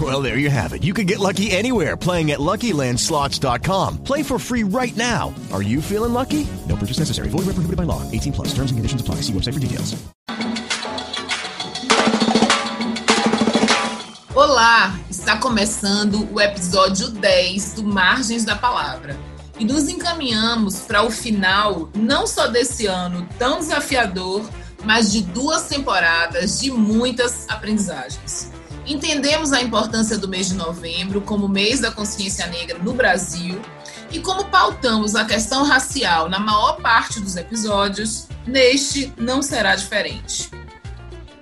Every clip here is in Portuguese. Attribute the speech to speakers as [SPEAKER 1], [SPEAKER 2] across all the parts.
[SPEAKER 1] Well, there you have it. You can get lucky anywhere playing at LuckyLandSlots.com. Play for free right now. Are you feeling lucky? No purchase necessary. Void where prohibited by law. 18 plus. Terms and conditions apply. See website for details.
[SPEAKER 2] Olá! Está começando o episódio 10 do Margens da Palavra. E nos encaminhamos para o final, não só desse ano tão desafiador, mas de duas temporadas de muitas aprendizagens. Entendemos a importância do mês de novembro como mês da consciência negra no Brasil e como pautamos a questão racial na maior parte dos episódios, neste não será diferente.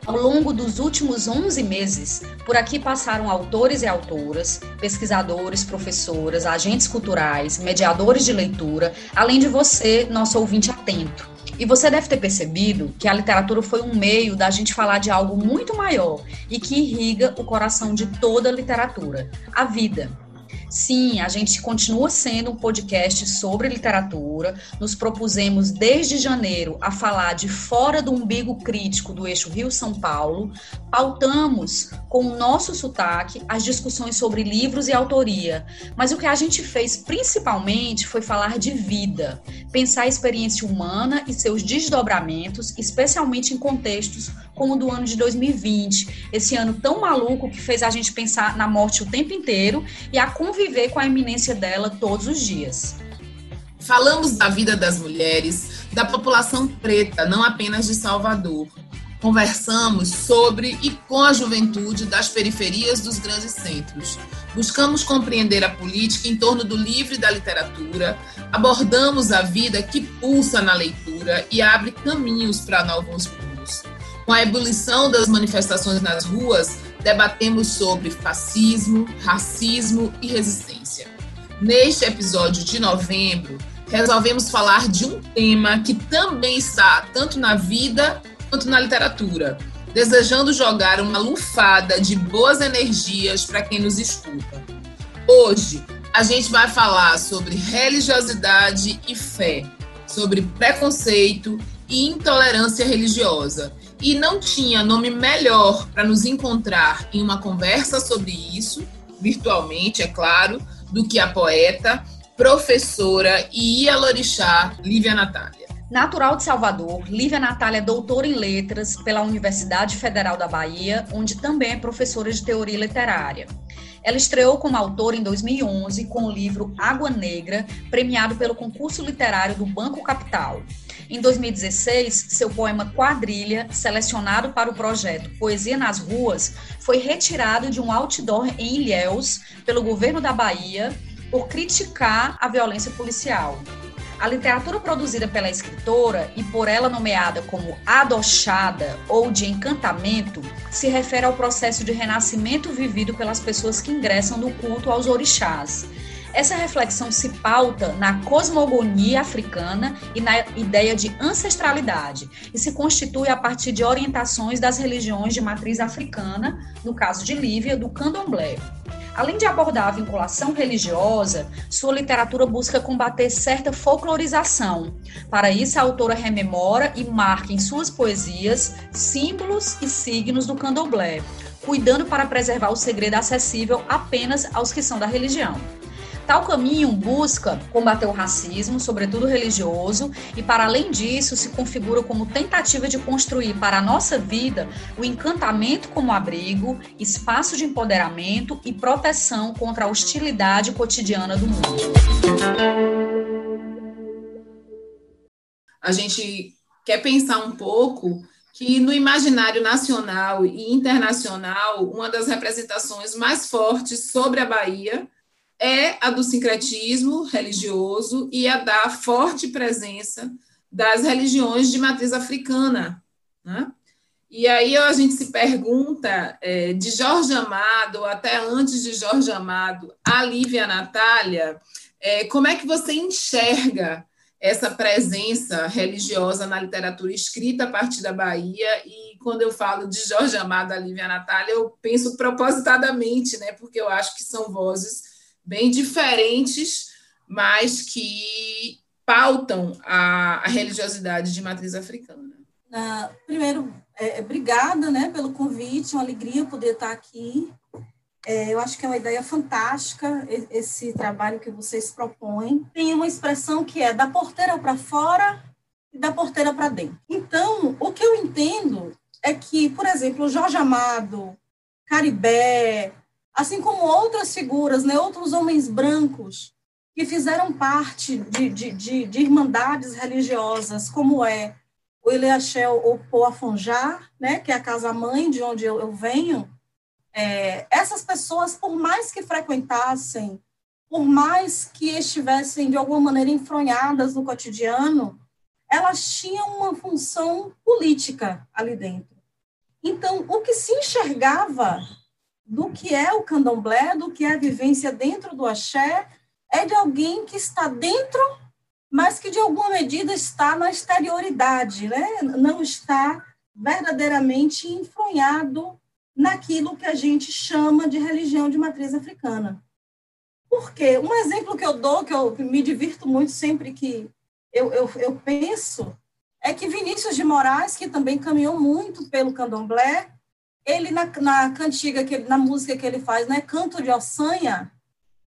[SPEAKER 3] Ao longo dos últimos 11 meses, por aqui passaram autores e autoras, pesquisadores, professoras, agentes culturais, mediadores de leitura, além de você, nosso ouvinte atento. E você deve ter percebido que a literatura foi um meio da gente falar de algo muito maior e que irriga o coração de toda a literatura: a vida. Sim, a gente continua sendo um podcast sobre literatura. Nos propusemos desde janeiro a falar de fora do umbigo crítico do eixo Rio-São Paulo. Pautamos com o nosso sotaque as discussões sobre livros e autoria. Mas o que a gente fez principalmente foi falar de vida, pensar a experiência humana e seus desdobramentos, especialmente em contextos como o do ano de 2020, esse ano tão maluco que fez a gente pensar na morte o tempo inteiro e a conviver com a iminência dela todos os dias.
[SPEAKER 2] Falamos da vida das mulheres, da população preta, não apenas de Salvador. Conversamos sobre e com a juventude das periferias dos grandes centros. Buscamos compreender a política em torno do livro e da literatura, abordamos a vida que pulsa na leitura e abre caminhos para novos. Com a ebulição das manifestações nas ruas, debatemos sobre fascismo, racismo e resistência. Neste episódio de novembro, resolvemos falar de um tema que também está tanto na vida quanto na literatura, desejando jogar uma lufada de boas energias para quem nos escuta. Hoje, a gente vai falar sobre religiosidade e fé, sobre preconceito e intolerância religiosa e não tinha nome melhor para nos encontrar em uma conversa sobre isso, virtualmente, é claro, do que a poeta, professora e ialorixá Lívia Natália.
[SPEAKER 3] Natural de Salvador, Lívia Natália é doutora em letras pela Universidade Federal da Bahia, onde também é professora de teoria literária. Ela estreou como autora em 2011 com o livro Água Negra, premiado pelo concurso literário do Banco Capital. Em 2016, seu poema Quadrilha, selecionado para o projeto Poesia nas Ruas, foi retirado de um outdoor em Ilhéus pelo governo da Bahia por criticar a violência policial. A literatura produzida pela escritora e por ela nomeada como adochada ou de encantamento se refere ao processo de renascimento vivido pelas pessoas que ingressam no culto aos orixás. Essa reflexão se pauta na cosmogonia africana e na ideia de ancestralidade e se constitui a partir de orientações das religiões de matriz africana, no caso de Lívia, do candomblé. Além de abordar a vinculação religiosa, sua literatura busca combater certa folclorização. Para isso, a autora rememora e marca em suas poesias símbolos e signos do candomblé, cuidando para preservar o segredo acessível apenas aos que são da religião. Tal caminho busca combater o racismo, sobretudo religioso, e para além disso se configura como tentativa de construir para a nossa vida o encantamento como abrigo, espaço de empoderamento e proteção contra a hostilidade cotidiana do mundo.
[SPEAKER 2] A gente quer pensar um pouco que no imaginário nacional e internacional, uma das representações mais fortes sobre a Bahia é a do sincretismo religioso e a da forte presença das religiões de matriz africana. Né? E aí a gente se pergunta, é, de Jorge Amado, até antes de Jorge Amado, a Lívia Natália, é, como é que você enxerga essa presença religiosa na literatura escrita a partir da Bahia? E quando eu falo de Jorge Amado, a Lívia Natália, eu penso propositadamente, né, porque eu acho que são vozes bem diferentes, mas que pautam a, a religiosidade de matriz africana.
[SPEAKER 4] Primeiro, é, obrigada né, pelo convite, uma alegria poder estar aqui. É, eu acho que é uma ideia fantástica esse trabalho que vocês propõem. Tem uma expressão que é da porteira para fora e da porteira para dentro. Então, o que eu entendo é que, por exemplo, Jorge Amado, Caribé, assim como outras figuras, né, outros homens brancos que fizeram parte de, de, de, de irmandades religiosas, como é o Eleachel ou Poafonjá, né, que é a casa-mãe de onde eu, eu venho, é, essas pessoas, por mais que frequentassem, por mais que estivessem de alguma maneira enfronhadas no cotidiano, elas tinham uma função política ali dentro. Então, o que se enxergava do que é o candomblé, do que é a vivência dentro do axé, é de alguém que está dentro, mas que de alguma medida está na exterioridade, né? não está verdadeiramente enfronhado naquilo que a gente chama de religião de matriz africana. Por quê? Um exemplo que eu dou, que eu me divirto muito sempre que eu, eu, eu penso, é que Vinícius de Moraes, que também caminhou muito pelo candomblé, ele na, na cantiga, que ele, na música que ele faz, né, Canto de Ossanha,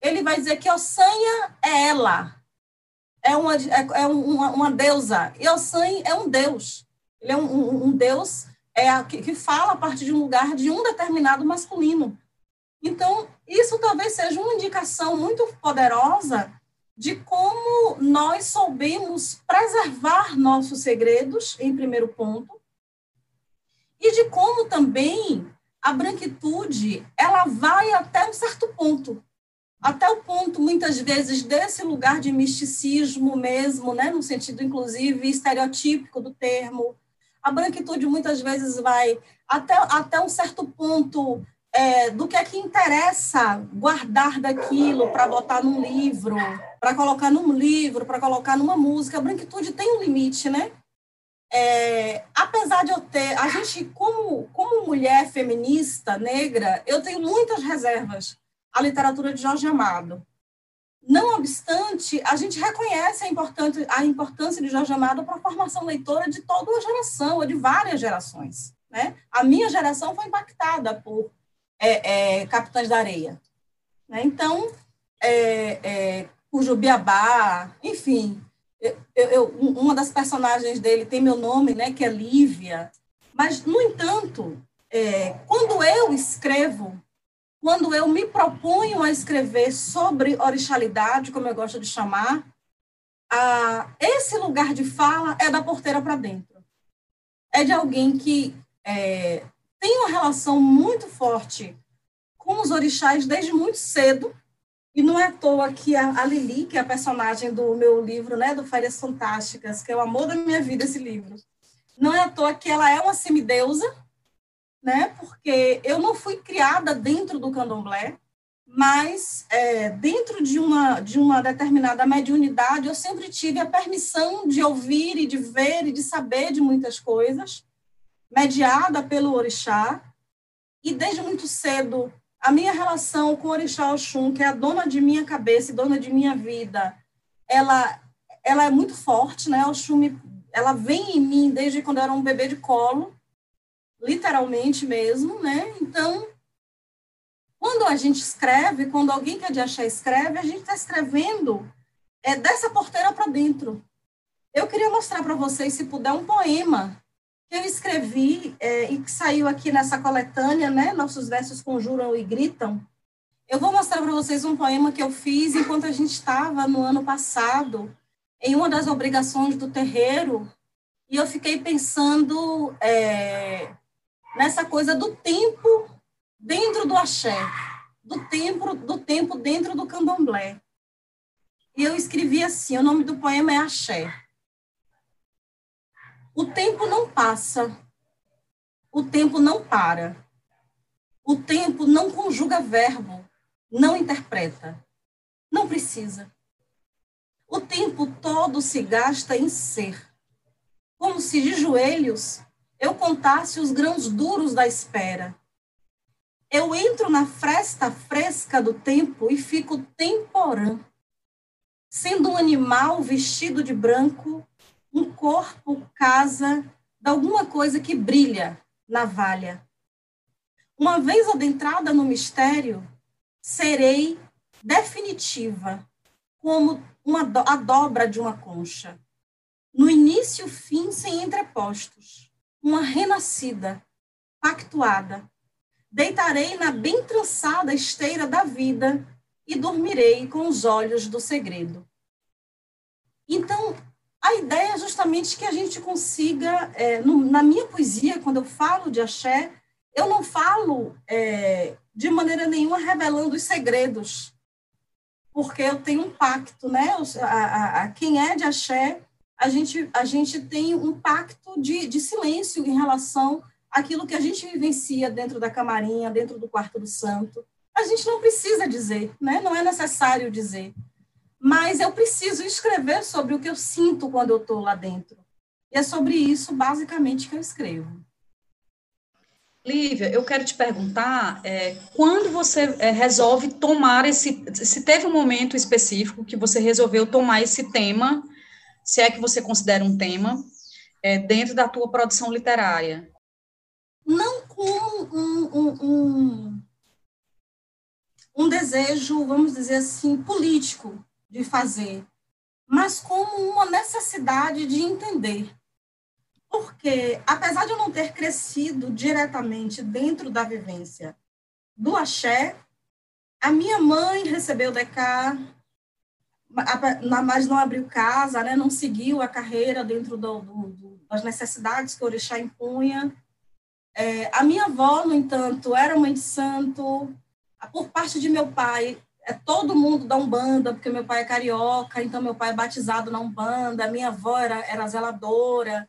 [SPEAKER 4] ele vai dizer que Ossanha é ela, é uma, é, é uma, uma deusa, e Ossanha é um deus, ele é um, um, um deus é a, que, que fala a partir de um lugar de um determinado masculino. Então, isso talvez seja uma indicação muito poderosa de como nós soubemos preservar nossos segredos, em primeiro ponto, e de como também a branquitude ela vai até um certo ponto, até o ponto muitas vezes desse lugar de misticismo mesmo, né, no sentido inclusive estereotípico do termo. A branquitude muitas vezes vai até, até um certo ponto é, do que é que interessa guardar daquilo para botar num livro, para colocar num livro, para colocar numa música. A branquitude tem um limite, né? É, apesar de eu ter, a gente, como, como mulher feminista, negra, eu tenho muitas reservas à literatura de Jorge Amado. Não obstante, a gente reconhece a, importante, a importância de Jorge Amado para a formação leitora de toda uma geração, ou de várias gerações. Né? A minha geração foi impactada por é, é, Capitães da Areia. Né? Então, é, é por Jubiabá, enfim, eu, eu, uma das personagens dele tem meu nome, né, que é Lívia. Mas, no entanto, é, quando eu escrevo, quando eu me proponho a escrever sobre orixalidade, como eu gosto de chamar, a, esse lugar de fala é da porteira para dentro. É de alguém que é, tem uma relação muito forte com os orixás desde muito cedo, e não é à toa que a, Lili, que é a personagem do meu livro, né, do Férias Fantásticas, que é o amor da minha vida, esse livro, não é à toa que ela é uma semideusa, né, porque eu não fui criada dentro do candomblé, mas é, dentro de uma, de uma determinada mediunidade, eu sempre tive a permissão de ouvir e de ver e de saber de muitas coisas, mediada pelo orixá, e desde muito cedo a minha relação com o Orixá Oxum, que é a dona de minha cabeça e dona de minha vida, ela, ela é muito forte, né? Oxum, ela vem em mim desde quando eu era um bebê de colo, literalmente mesmo, né? Então, quando a gente escreve, quando alguém que é de axé escreve, a gente está escrevendo é, dessa porteira para dentro. Eu queria mostrar para vocês, se puder, um poema eu escrevi é, e que saiu aqui nessa coletânea, né? Nossos versos conjuram e gritam. Eu vou mostrar para vocês um poema que eu fiz enquanto a gente estava no ano passado em uma das obrigações do terreiro e eu fiquei pensando é, nessa coisa do tempo dentro do axé, do tempo, do tempo dentro do candomblé. E eu escrevi assim, o nome do poema é Axé. O tempo não passa, o tempo não para. O tempo não conjuga verbo, não interpreta. Não precisa. O tempo todo se gasta em ser. Como se de joelhos eu contasse os grãos duros da espera. Eu entro na fresta fresca do tempo e fico temporã. Sendo um animal vestido de branco, um corpo casa de alguma coisa que brilha na valha. Uma vez adentrada no mistério, serei definitiva, como uma a dobra de uma concha. No início e fim sem entrepostos, uma renascida, pactuada. Deitarei na bem trançada esteira da vida e dormirei com os olhos do segredo. Então, a ideia é justamente que a gente consiga, é, no, na minha poesia, quando eu falo de axé, eu não falo é, de maneira nenhuma revelando os segredos, porque eu tenho um pacto, né? A, a, a, quem é de axé, a gente, a gente tem um pacto de, de silêncio em relação àquilo que a gente vivencia dentro da camarinha, dentro do quarto do santo. A gente não precisa dizer, né? Não é necessário dizer. Mas eu preciso escrever sobre o que eu sinto quando eu estou lá dentro. E é sobre isso, basicamente, que eu escrevo.
[SPEAKER 3] Lívia, eu quero te perguntar, é, quando você é, resolve tomar esse, se teve um momento específico que você resolveu tomar esse tema, se é que você considera um tema, é, dentro da tua produção literária?
[SPEAKER 4] Não como um, um, um, um desejo, vamos dizer assim, político de fazer, mas como uma necessidade de entender porque, apesar de eu não ter crescido diretamente dentro da vivência do axé, a minha mãe recebeu o DK, mas não abriu casa, né? não seguiu a carreira dentro do, do, das necessidades que o orixá impunha. É, a minha avó, no entanto, era mãe de santo. Por parte de meu pai, é todo mundo da Umbanda, porque meu pai é carioca, então meu pai é batizado na Umbanda, minha avó era, era zeladora.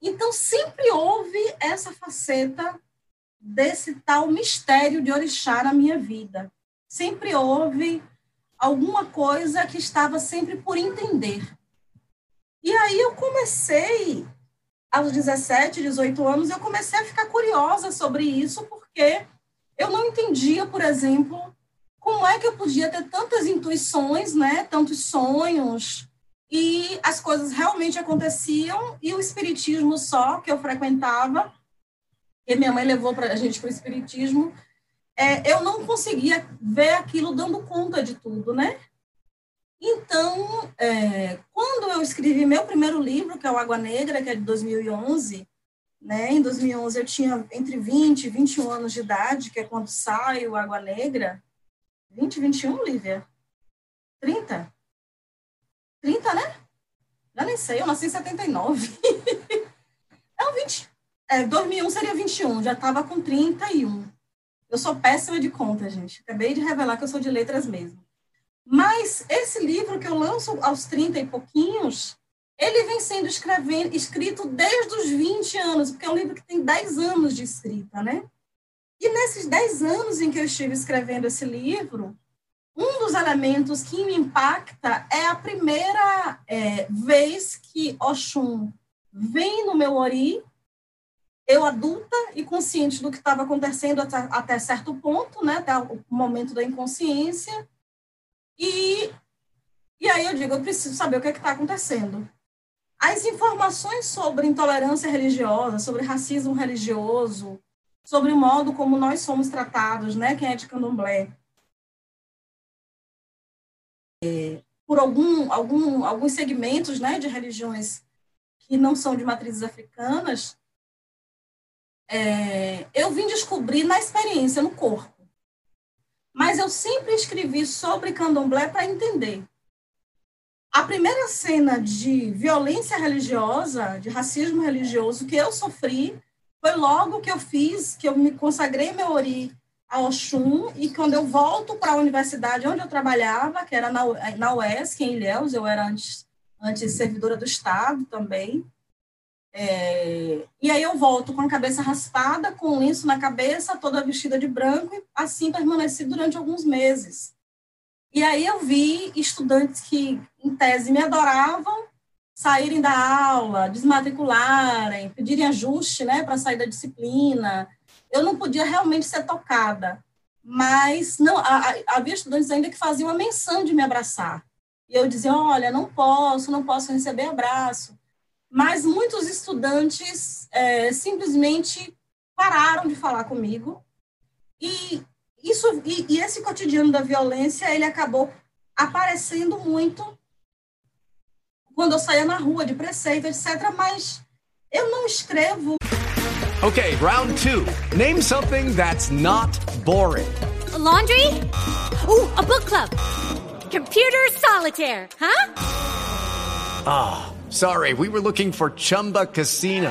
[SPEAKER 4] Então, sempre houve essa faceta desse tal mistério de orixá na minha vida. Sempre houve alguma coisa que estava sempre por entender. E aí eu comecei, aos 17, 18 anos, eu comecei a ficar curiosa sobre isso, porque eu não entendia, por exemplo, como é que eu podia ter tantas intuições, né, tantos sonhos, e as coisas realmente aconteciam, e o espiritismo só, que eu frequentava, que minha mãe levou para a gente para o espiritismo, é, eu não conseguia ver aquilo dando conta de tudo, né? Então, é, quando eu escrevi meu primeiro livro, que é o Água Negra, que é de 2011, né? Em 2011 eu tinha entre 20 e 21 anos de idade, que é quando sai o Água Negra. 20, 21, Lívia? 30? 30, né? Já nem sei, eu nasci em 79. é um 20. É, 2001 seria 21, já estava com 31. Eu sou péssima de conta, gente. Acabei de revelar que eu sou de letras mesmo. Mas esse livro que eu lanço aos 30 e pouquinhos, ele vem sendo escrito desde os 20 anos, porque é um livro que tem 10 anos de escrita, né? E nesses 10 anos em que eu estive escrevendo esse livro, um dos elementos que me impacta é a primeira é, vez que Oxum vem no meu ori, eu adulta e consciente do que estava acontecendo até, até, certo ponto, né, até o momento da inconsciência, e, e aí eu digo, eu preciso saber o que é está acontecendo. As informações sobre intolerância religiosa, sobre racismo religioso, sobre o modo como nós somos tratados, né, quem é de candomblé, é, por algum, algum, alguns segmentos né, de religiões que não são de matrizes africanas, é, eu vim descobrir na experiência, no corpo. Mas eu sempre escrevi sobre candomblé para entender. a primeira cena de violência religiosa, de racismo religioso que eu sofri, foi logo que eu fiz, que eu me consagrei meu ori a Oxum, e quando eu volto para a universidade onde eu trabalhava, que era na, na UESC, em Ilhéus, eu era antes, antes servidora do Estado também, é, e aí eu volto com a cabeça raspada, com um lenço na cabeça, toda vestida de branco, e assim permaneci durante alguns meses. E aí eu vi estudantes que, em tese, me adoravam, saírem da aula, desmatricularem, pedirem ajuste né, para sair da disciplina. Eu não podia realmente ser tocada, mas não havia estudantes ainda que faziam a menção de me abraçar. E eu dizia, olha, não posso, não posso receber abraço. Mas muitos estudantes é, simplesmente pararam de falar comigo e isso e, e esse cotidiano da violência ele acabou aparecendo muito quando eu saía na rua de preceito, etc. Mas eu não escrevo.
[SPEAKER 5] Okay, round two. Name something that's not boring.
[SPEAKER 6] A laundry? Ooh, a book club. Computer solitaire, huh?
[SPEAKER 5] Ah, oh, sorry. We were looking for Chumba Casino.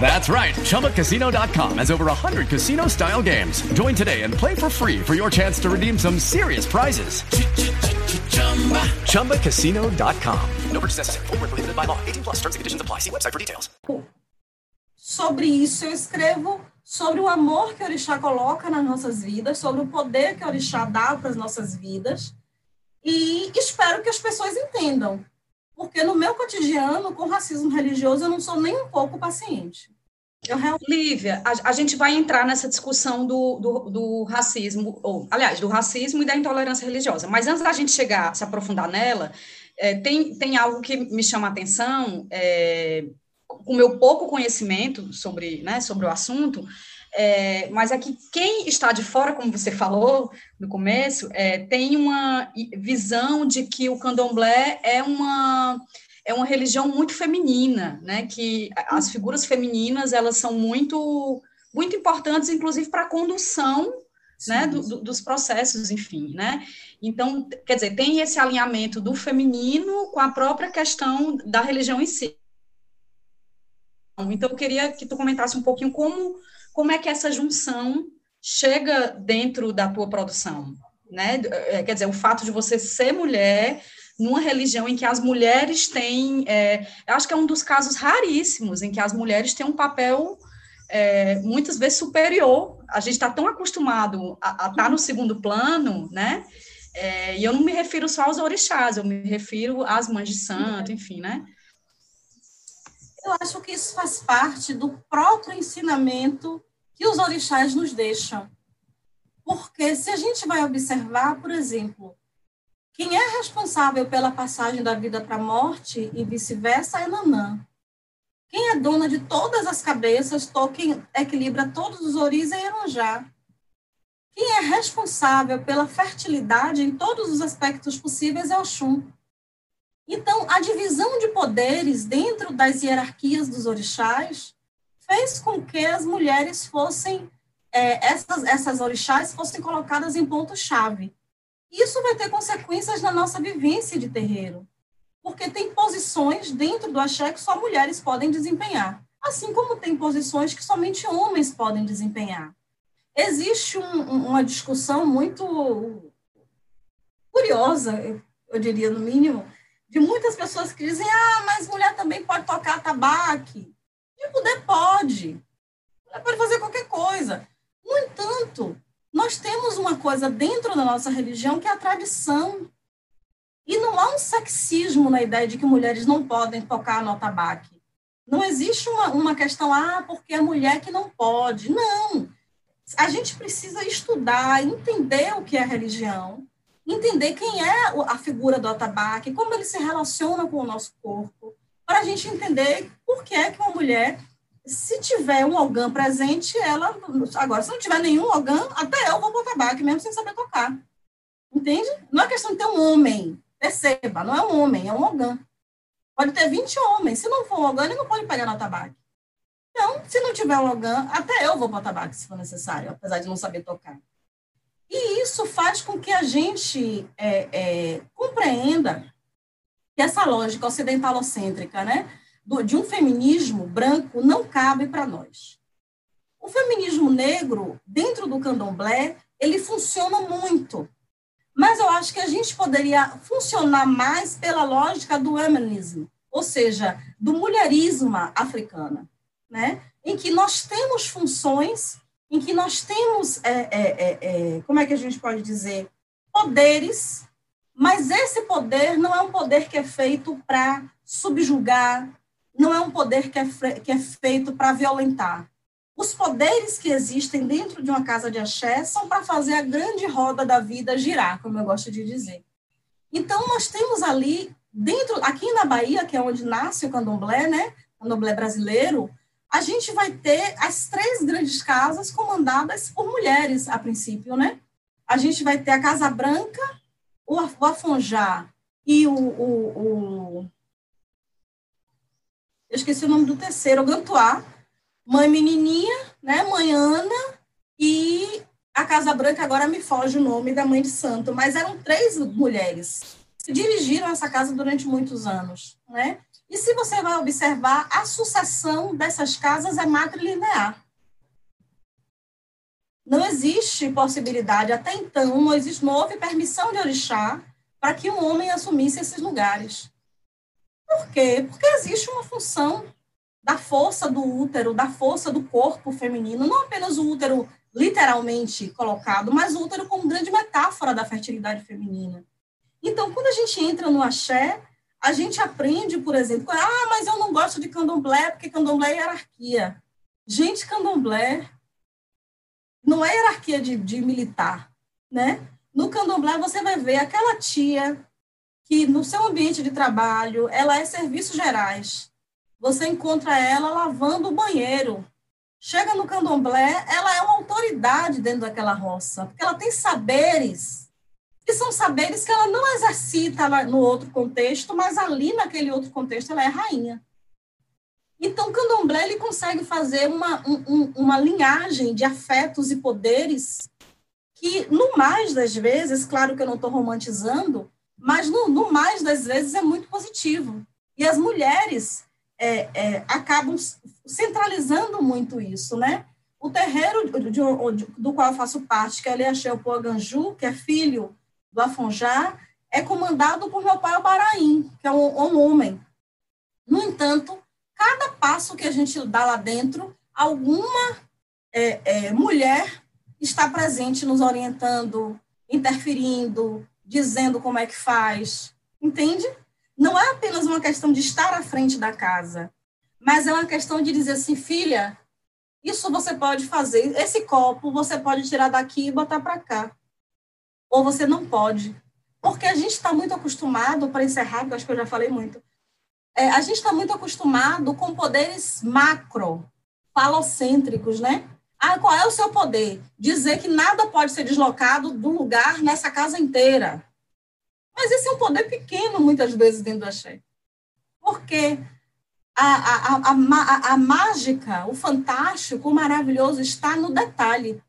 [SPEAKER 5] That's right. ChumbaCasino.com has over 100 casino style games. Join today and play for free for your chance to redeem some serious prizes. ChumbaCasino.com. No purchase necessary. Full prohibited by law. 18 plus terms and conditions apply. See website for details.
[SPEAKER 4] Sobre isso, eu escrevo sobre o amor que o Orixá coloca nas nossas vidas, sobre o poder que o Orixá dá para as nossas vidas. E espero que as pessoas entendam porque no meu cotidiano, com racismo religioso, eu não sou nem um pouco paciente.
[SPEAKER 3] Eu. Lívia, a, a, gente vai entrar nessa discussão do, do, do, racismo, ou, aliás, do racismo e da intolerância religiosa. Mas antes da gente chegar, se aprofundar nela, é, tem, tem algo que me chama a atenção, é, com o meu pouco conhecimento sobre, né, sobre o assunto, é, mas é que quem está de fora, como você falou no começo, é, tem uma visão de que o candomblé é uma é uma religião muito feminina, né? Que as figuras femininas elas são muito muito importantes, inclusive para a condução né, do, do, dos processos, enfim, né? Então, quer dizer, tem esse alinhamento do feminino com a própria questão da religião em si. Então, eu queria que tu comentasse um pouquinho como como é que essa junção chega dentro da tua produção, né? É, quer dizer, o fato de você ser mulher numa religião em que as mulheres têm, é, acho que é um dos casos raríssimos em que as mulheres têm um papel é, muitas vezes superior. A gente está tão acostumado a estar tá no segundo plano, né? É, e eu não me refiro só aos orixás, eu me refiro às mães de santo, enfim, né?
[SPEAKER 4] Eu acho que isso faz parte do próprio ensinamento que os orixás nos deixam. Porque se a gente vai observar, por exemplo, quem é responsável pela passagem da vida para a morte e vice-versa é Nanã. Quem é dona de todas as cabeças, quem equilibra todos os oris é Eranjá. Quem é responsável pela fertilidade em todos os aspectos possíveis é Oxum. Então, a divisão de poderes dentro das hierarquias dos orixás fez com que as mulheres fossem, é, essas, essas orixás fossem colocadas em ponto-chave. Isso vai ter consequências na nossa vivência de terreiro, porque tem posições dentro do axé que só mulheres podem desempenhar, assim como tem posições que somente homens podem desempenhar. Existe um, uma discussão muito curiosa, eu diria no mínimo, de muitas pessoas que dizem: ah, mas mulher também pode tocar tabaque. E poder pode. Mulher pode fazer qualquer coisa. No entanto, nós temos uma coisa dentro da nossa religião que é a tradição. E não há um sexismo na ideia de que mulheres não podem tocar no tabaque. Não existe uma, uma questão, ah, porque é mulher que não pode. Não. A gente precisa estudar, entender o que é religião, entender quem é a figura do atabaque, como ele se relaciona com o nosso corpo, para a gente entender por que é que uma mulher, se tiver um ogã presente, ela. Agora, se não tiver nenhum ogã, até eu vou para o atabaque, mesmo sem saber tocar. Entende? Não é questão de ter um homem. Perceba, não é um homem, é um ogã. Pode ter 20 homens. Se não for um ogã, ele não pode pegar no atabaque. Então, se não tiver um ogã, até eu vou para o atabaque, se for necessário, apesar de não saber tocar. E isso faz com que a gente é, é, compreenda que essa lógica ocidentalocêntrica, né, do, de um feminismo branco não cabe para nós. O feminismo negro, dentro do candomblé, ele funciona muito, mas eu acho que a gente poderia funcionar mais pela lógica do feminismo, ou seja, do mulherismo africano, né? em que nós temos funções, em que nós temos, é, é, é, é, como é que a gente pode dizer, poderes, mas esse poder não é um poder que é feito para subjugar, não é um poder que é, que é feito para violentar. Os poderes que existem dentro de uma casa de axé são para fazer a grande roda da vida girar, como eu gosto de dizer. Então, nós temos ali, dentro, aqui na Bahia, que é onde nasce o candomblé, né, o candomblé brasileiro, a gente vai ter as três grandes casas comandadas por mulheres, a princípio, né? A gente vai ter a Casa Branca, o Afonjá e o, o, o eu esqueci o nome do terceiro, Gantuá, Mãe Menininha, né, Mãe Ana e a Casa Branca, agora me foge o nome da Mãe de Santo, mas eram três mulheres que dirigiram essa casa durante muitos anos, né? E se você vai observar, a sucessão dessas casas é matrilinear. Não existe possibilidade, até então, não, existe, não houve permissão de orixá para que um homem assumisse esses lugares. Por quê? Porque existe uma função da força do útero, da força do corpo feminino, não apenas o útero literalmente colocado, mas o útero como grande metáfora da fertilidade feminina. Então, quando a gente entra no axé, a gente aprende, por exemplo, ah, mas eu não gosto de candomblé porque candomblé é hierarquia. Gente, candomblé não é hierarquia de, de militar, né? No candomblé você vai ver aquela tia que no seu ambiente de trabalho, ela é serviços gerais. Você encontra ela lavando o banheiro. Chega no candomblé, ela é uma autoridade dentro daquela roça, porque ela tem saberes que são saberes que ela não exercita no outro contexto, mas ali naquele outro contexto ela é rainha. Então, o candomblé ele consegue fazer uma, um, uma linhagem de afetos e poderes que, no mais das vezes, claro que eu não estou romantizando, mas no, no, mais das vezes é muito positivo. E as mulheres é, é, acabam centralizando muito isso, né? O terreiro de, de, do qual eu faço parte, que é Aliaxé Poaganju, que é filho do Afonjá é comandado por meu pai Baraim, que é um, um homem. No entanto, cada passo que a gente dá lá dentro, alguma é, é, mulher está presente nos orientando, interferindo, dizendo como é que faz, entende? Não é apenas uma questão de estar à frente da casa, mas é uma questão de dizer assim, filha, isso você pode fazer, esse copo você pode tirar daqui e botar para cá ou você não pode. Porque a gente está muito acostumado, para encerrar, acho que eu já falei muito, é, a gente está muito acostumado com poderes macro, falocêntricos, né? Ah, qual é o seu poder? Dizer que nada pode ser deslocado do lugar nessa casa inteira. Mas esse é um poder pequeno, muitas vezes, dentro do axé. Porque a, a, a, a, mágica, o fantástico, o maravilhoso está no detalhe.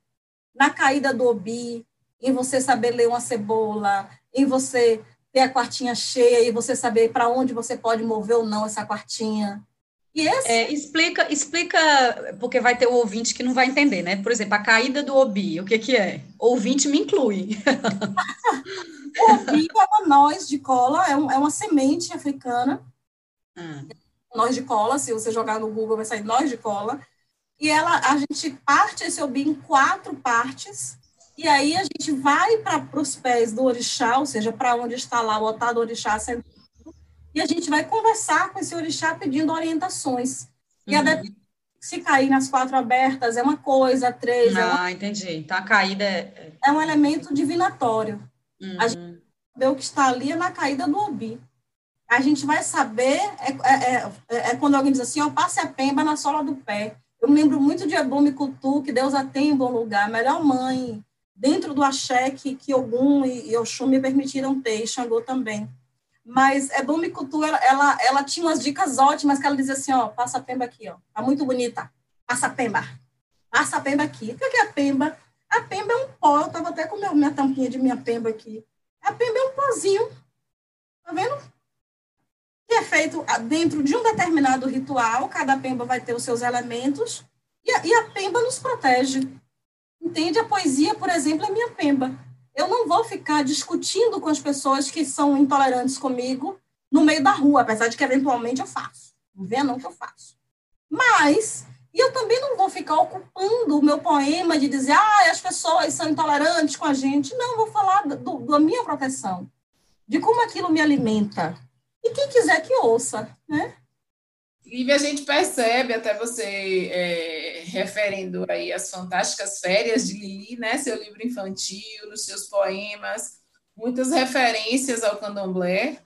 [SPEAKER 4] Na caída do obi, em você saber ler uma cebola, em você ter a quartinha cheia e você saber para onde você pode mover ou não essa quartinha.
[SPEAKER 3] Esse... É, explica, explica, porque vai ter o ouvinte que não vai entender, né? Por exemplo, a caída do obi, o que que é? Ouvinte me inclui.
[SPEAKER 4] o obi é uma noz de cola, é, um, é uma semente africana. Hum. Noz de cola, se você jogar no Google vai sair noz de cola. E ela, a gente parte esse obi em quatro partes, e aí a gente vai para os pés do orixá, ou seja, para onde está lá o altar do orixá sentado, e a gente vai conversar com esse orixá pedindo orientações. E uhum. a se cair nas quatro abertas é uma coisa, três...
[SPEAKER 3] Ah,
[SPEAKER 4] é uma...
[SPEAKER 3] entendi. Então, a caída
[SPEAKER 4] é... É um elemento divinatório. Uhum. A gente vê o que está ali é na caída do obi. A gente vai saber, é, é, é, é quando alguém diz assim, ó, passe a pemba na sola do pé. Eu me lembro muito de Ebum Kutu, que Deus a tem em bom lugar, melhor mãe, dentro do axé que, que Ogum e, e Oxum me permitiram ter, e Xangô também. Mas é bom Micutu, ela, ela, tinha umas dicas ótimas, que ela dizia assim, ó, passa a pemba aqui, ó, tá muito bonita, passa a pemba, passa a pemba aqui. O que é a pemba? A pemba é um pó, eu estava até com meu, minha tampinha de minha pemba aqui. A pemba é um pozinho, tá vendo? Que é feito dentro de um determinado ritual, cada pemba vai ter os seus elementos, e a, e a pemba nos protege. Entende? A poesia, por exemplo, é minha pemba. Eu não vou ficar discutindo com as pessoas que são intolerantes comigo no meio da rua, apesar de que eventualmente eu faço. Vê não que eu faço. Mas e eu também não vou ficar ocupando o meu poema de dizer, ah, as pessoas são intolerantes com a gente. Não, vou falar do, da minha proteção, de como aquilo me alimenta. E quem quiser que ouça, né?
[SPEAKER 2] Lívia, a gente percebe, até você é, referendo aí as fantásticas férias de Lili, né, seu livro infantil, nos seus poemas, muitas referências ao candomblé,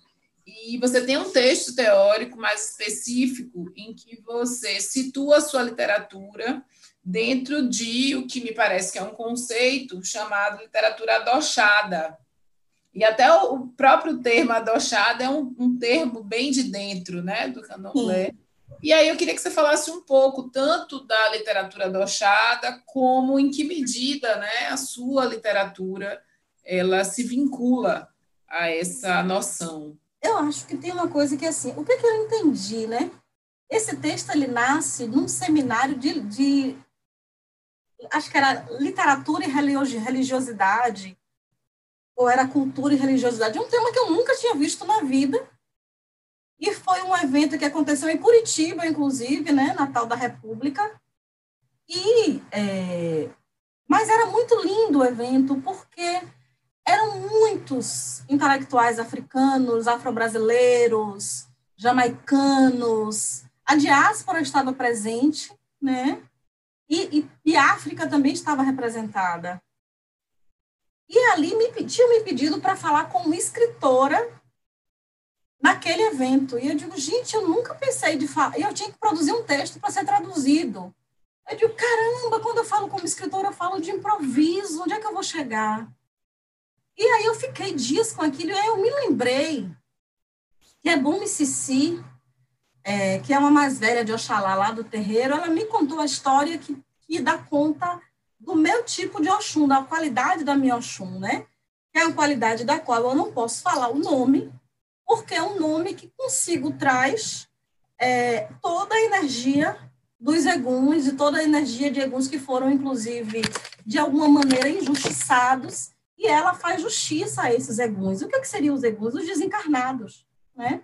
[SPEAKER 2] e você tem um texto teórico mais específico em que você situa a sua literatura dentro de o que me parece que é um conceito chamado literatura adochada. E até o próprio termo adochada é um, um termo bem de dentro né, do candomblé. Sim. E aí eu queria que você falasse um pouco tanto da literatura adochada, como em que medida né, a sua literatura ela se vincula a essa noção
[SPEAKER 4] eu acho que tem uma coisa que é assim, o que, que eu entendi, né? Esse texto ele nasce num seminário de, de acho que era literatura e religiosidade, ou era cultura e religiosidade, um tema que eu nunca tinha visto na vida. E foi um evento que aconteceu em Curitiba, inclusive, né, Natal da República. E, é, mas era muito lindo o evento, porque eram muitos intelectuais africanos, afro-brasileiros, jamaicanos, a diáspora estava presente, né? E, e, e, África também estava representada. E ali me tinham me pedido para falar como escritora naquele evento. E eu digo, gente, eu nunca pensei de falar. Eu tinha que produzir um texto para ser traduzido. Eu digo, caramba, quando eu falo como escritora, eu falo de improviso, onde é que eu vou chegar? E aí eu fiquei dias com aquilo, e aí eu me lembrei que é bom Mississi, é, que é uma mais velha de Oxalá, lá do terreiro, ela me contou a história que, que dá conta do meu tipo de Oxum, da qualidade da minha Oxum, né? Que é uma qualidade da qual eu não posso falar o nome, porque é um nome que consigo traz é, toda a energia dos eguns e toda a energia de eguns que foram, inclusive, de alguma maneira injustiçados e ela faz justiça a esses eguns. O que, é que seriam os eguns? Os desencarnados, né?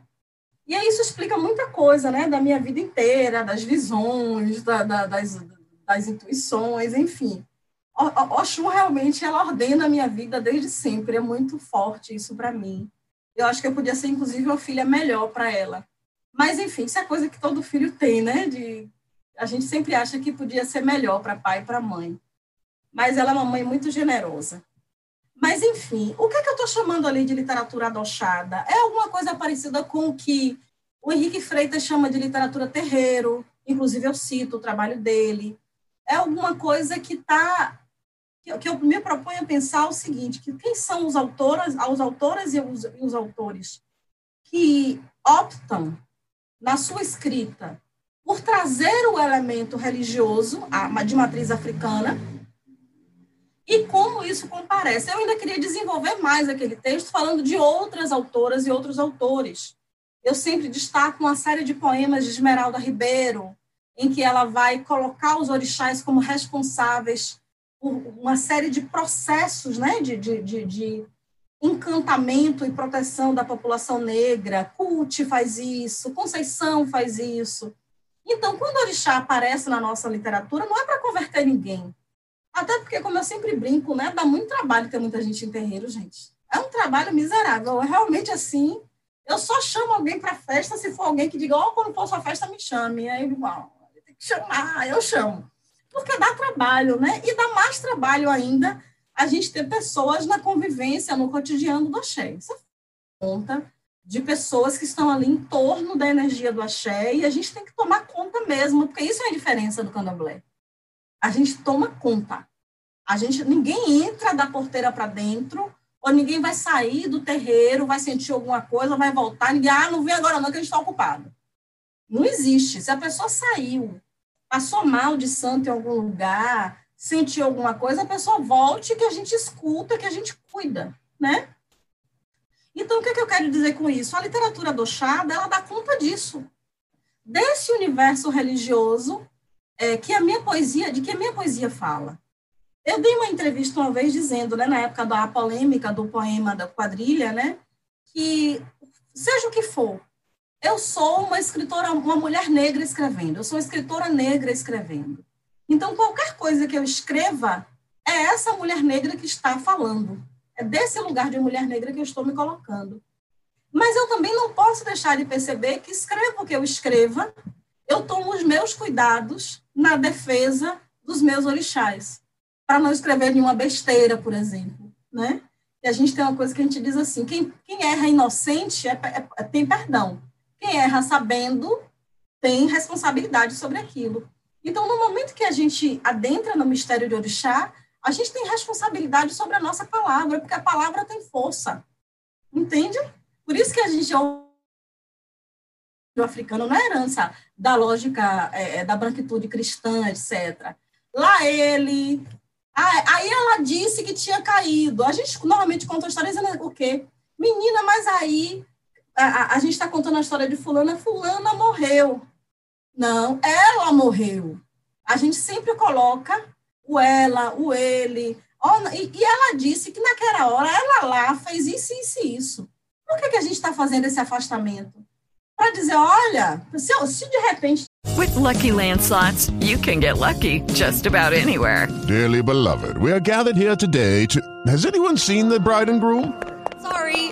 [SPEAKER 4] E aí isso explica muita coisa, né, da minha vida inteira, das visões, da, da, das, das intuições, enfim. Oxum realmente ela ordena a minha vida desde sempre, é muito forte isso para mim. Eu acho que eu podia ser inclusive uma filha melhor para ela. Mas enfim, isso é coisa que todo filho tem, né? De a gente sempre acha que podia ser melhor para pai e para mãe. Mas ela é uma mãe muito generosa. Mas, enfim, o que, é que eu estou chamando ali de literatura adochada? É alguma coisa parecida com o que o Henrique Freitas chama de literatura terreiro, inclusive eu cito o trabalho dele. É alguma coisa que está. Que, que eu me proponho a pensar o seguinte: que quem são os autoras, os autoras e os, e os autores que optam na sua escrita por trazer o elemento religioso de matriz africana e como isso comparece. Eu ainda queria desenvolver mais aquele texto falando de outras autoras e outros autores. Eu sempre destaco uma série de poemas de Esmeralda Ribeiro, em que ela vai colocar os orixás como responsáveis uma série de processos né, de, de, de, de encantamento e proteção da população negra. Cult faz isso, Conceição faz isso. Então, quando o orixá aparece na nossa literatura, não é para converter ninguém, até porque, como eu sempre brinco, né, dá muito trabalho ter muita gente em terreiro, gente. É um trabalho miserável. É realmente assim. Eu só chamo alguém para festa se for alguém que diga, ó, oh, quando for sua festa, me chame. Aí, igual, tem que chamar, eu chamo. Porque dá trabalho, né? E dá mais trabalho ainda a gente ter pessoas na convivência, no cotidiano do axé. Isso é conta de pessoas que estão ali em torno da energia do axé e a gente tem que tomar conta mesmo, porque isso é a diferença do candomblé a gente toma conta. A gente, ninguém entra da porteira para dentro, ou ninguém vai sair do terreiro, vai sentir alguma coisa, vai voltar, ninguém, ah, não vem agora não, que a gente está ocupado. Não existe. Se a pessoa saiu, passou mal de santo em algum lugar, sentir alguma coisa, a pessoa volte, que a gente escuta, que a gente cuida, né? Então, o que, é que eu quero dizer com isso? A literatura dochada, ela dá conta disso. Desse universo religioso é, que a minha poesia, de que a minha poesia fala. Eu dei uma entrevista uma vez dizendo, né, na época da polêmica do poema da quadrilha, né, que seja o que for, eu sou uma escritora, uma mulher negra escrevendo, eu sou escritora negra escrevendo. Então, qualquer coisa que eu escreva, é essa mulher negra que está falando. É desse lugar de mulher negra que eu estou me colocando. Mas eu também não posso deixar de perceber que escrevo o que eu escreva, eu tomo os meus cuidados na defesa dos meus orixás, para não escrever nenhuma besteira, por exemplo, né? E a gente tem uma coisa que a gente diz assim, quem, quem erra inocente é, é, é, tem perdão. Quem erra sabendo tem responsabilidade sobre aquilo. Então, no momento que a gente adentra no mistério de orixá, a gente tem responsabilidade sobre a nossa palavra, porque a palavra tem força. Entende? Por isso que a gente o africano não é herança da lógica é, é, da branquitude cristã, etc. Lá ele. Aí ela disse que tinha caído. A gente normalmente conta a dizendo o quê? Menina, mas aí a, a, a gente está contando a história de fulana, fulana morreu. Não, ela morreu. A gente sempre coloca o ela, o ele. E, e ela disse que naquela hora ela lá fez isso, isso e isso. Por que, que a gente está fazendo esse afastamento? Para dizer, olha, se, se de repente.
[SPEAKER 7] With lucky landslots, you can get lucky just about anywhere.
[SPEAKER 8] Dearly beloved, we are gathered here today to. Has anyone seen the bride and groom?
[SPEAKER 9] Sorry,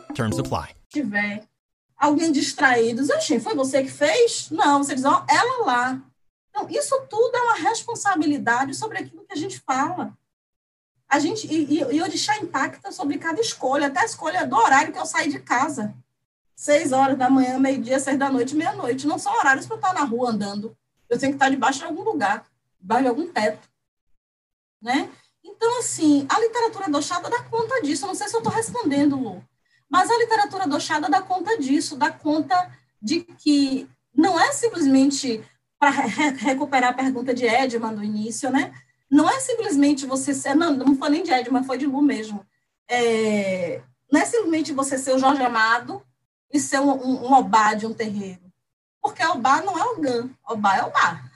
[SPEAKER 10] Terms apply.
[SPEAKER 4] Tiver alguém distraído, Oxê, foi você que fez? Não, você diz, ó, ela lá. Então, isso tudo é uma responsabilidade sobre aquilo que a gente fala. A gente, e, e Orixá impacta sobre cada escolha, até a escolha do horário que eu saí de casa. Seis horas da manhã, meio-dia, seis da noite, meia-noite. Não são horários para eu estar na rua andando. Eu tenho que estar debaixo de algum lugar, debaixo de algum teto. Né? Então, assim, a literatura dochada dá conta disso. Eu não sei se eu estou respondendo, Lu. Mas a literatura dochada dá conta disso, dá conta de que não é simplesmente para re recuperar a pergunta de Edman do início, né? não é simplesmente você ser, não, não foi nem de Ed, mas foi de Lu mesmo. É, não é simplesmente você ser o Jorge Amado e ser um, um, um Obá de um terreiro. Porque Obá não é Ogã, Obá é Obá.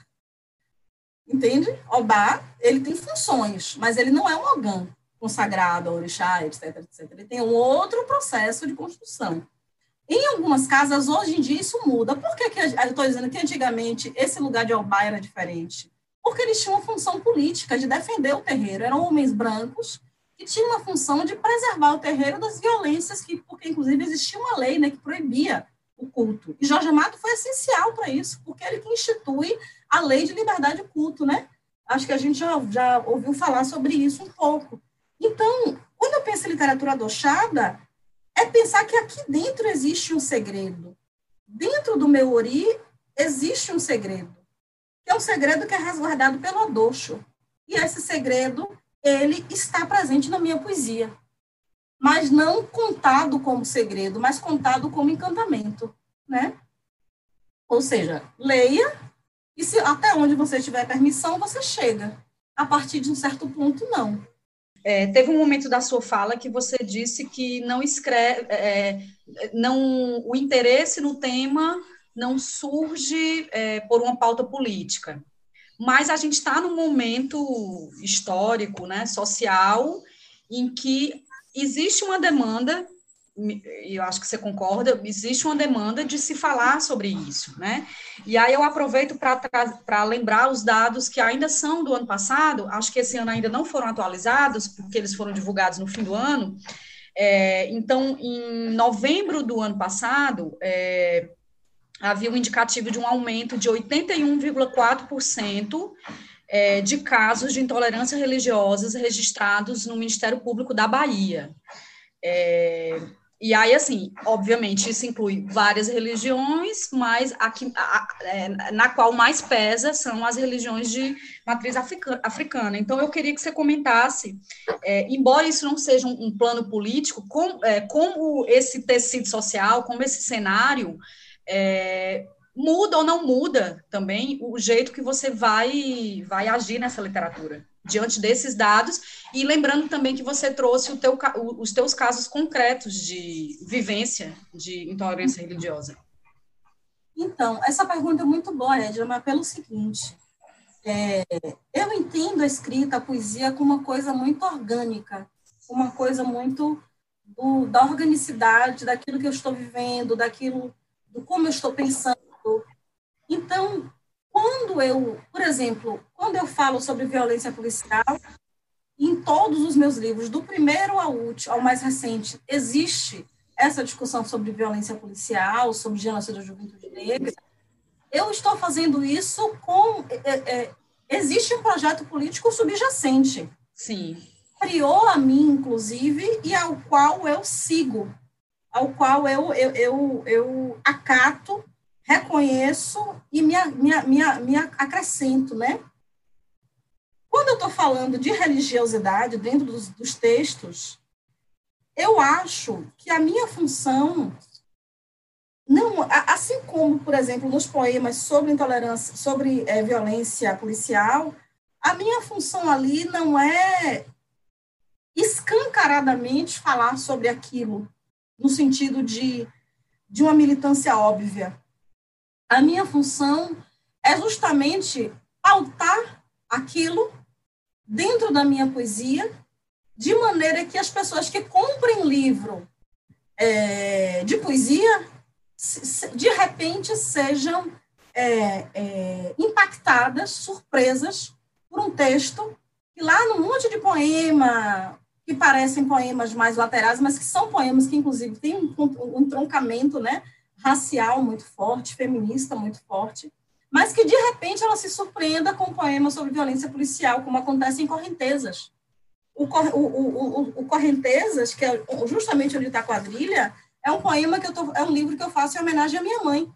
[SPEAKER 4] Entende? Obá, ele tem funções, mas ele não é um Ogã consagrado, orixá, etc, etc. Ele tem um outro processo de construção. Em algumas casas, hoje em dia, isso muda. Por que, que eu estou dizendo que antigamente esse lugar de Obá era diferente? porque eles tinham uma função política de defender o terreiro. Eram homens brancos que tinham uma função de preservar o terreiro das violências, que, porque inclusive existia uma lei né, que proibia o culto. E Jorge Amado foi essencial para isso, porque ele que institui a lei de liberdade de culto, né? Acho que a gente já, já ouviu falar sobre isso um pouco. Então, quando eu penso em literatura adochada, é pensar que aqui dentro existe um segredo. Dentro do meu ori existe um segredo que é um segredo que é resguardado pelo Adocho. E esse segredo, ele está presente na minha poesia. Mas não contado como segredo, mas contado como encantamento, né? Ou seja, leia e se até onde você tiver permissão, você chega. A partir de um certo ponto, não.
[SPEAKER 3] É, teve um momento da sua fala que você disse que não escreve, é, não o interesse no tema não surge é, por uma pauta política. Mas a gente está num momento histórico, né, social, em que existe uma demanda eu acho que você concorda, existe uma demanda de se falar sobre isso, né? E aí eu aproveito para lembrar os dados que ainda são do ano passado, acho que esse ano ainda não foram atualizados, porque eles foram divulgados no fim do ano. É, então, em novembro do ano passado, é, havia um indicativo de um aumento de 81,4% é, de casos de intolerância religiosas registrados no Ministério Público da Bahia. É, e aí, assim, obviamente, isso inclui várias religiões, mas é, na qual mais pesa são as religiões de matriz africana. africana. Então, eu queria que você comentasse, é, embora isso não seja um, um plano político, com, é, como esse tecido social, como esse cenário é, muda ou não muda também o jeito que você vai, vai agir nessa literatura diante desses dados, e lembrando também que você trouxe teu, os teus casos concretos de vivência de intolerância religiosa.
[SPEAKER 4] Então, essa pergunta é muito boa, Edna, mas pelo seguinte, é, eu entendo a escrita, a poesia, como uma coisa muito orgânica, uma coisa muito do, da organicidade, daquilo que eu estou vivendo, daquilo, do como eu estou pensando. Então, quando eu, por exemplo, quando eu falo sobre violência policial, em todos os meus livros, do primeiro ao último, ao mais recente, existe essa discussão sobre violência policial, sobre genocídio da juventude negra. Eu estou fazendo isso com. É, é, existe um projeto político subjacente.
[SPEAKER 3] Sim.
[SPEAKER 4] Criou a mim, inclusive, e ao qual eu sigo, ao qual eu, eu, eu, eu acato reconheço e me, me, me, me acrescento, né? Quando eu estou falando de religiosidade dentro dos, dos, textos, eu acho que a minha função não, assim como, por exemplo, nos poemas sobre intolerância, sobre é, violência policial, a minha função ali não é escancaradamente falar sobre aquilo, no sentido de, de uma militância óbvia a minha função é justamente pautar aquilo dentro da minha poesia, de maneira que as pessoas que comprem livro é, de poesia, de repente sejam é, é, impactadas, surpresas, por um texto que lá no monte de poema, que parecem poemas mais laterais, mas que são poemas que, inclusive, têm um, um, um troncamento, né? Racial muito forte, feminista muito forte, mas que de repente ela se surpreenda com um poema sobre violência policial, como acontece em Correntezas. O, o, o, o Correntezas, que é justamente onde está a quadrilha, é um poema que eu tô, é um livro que eu faço em homenagem à minha mãe.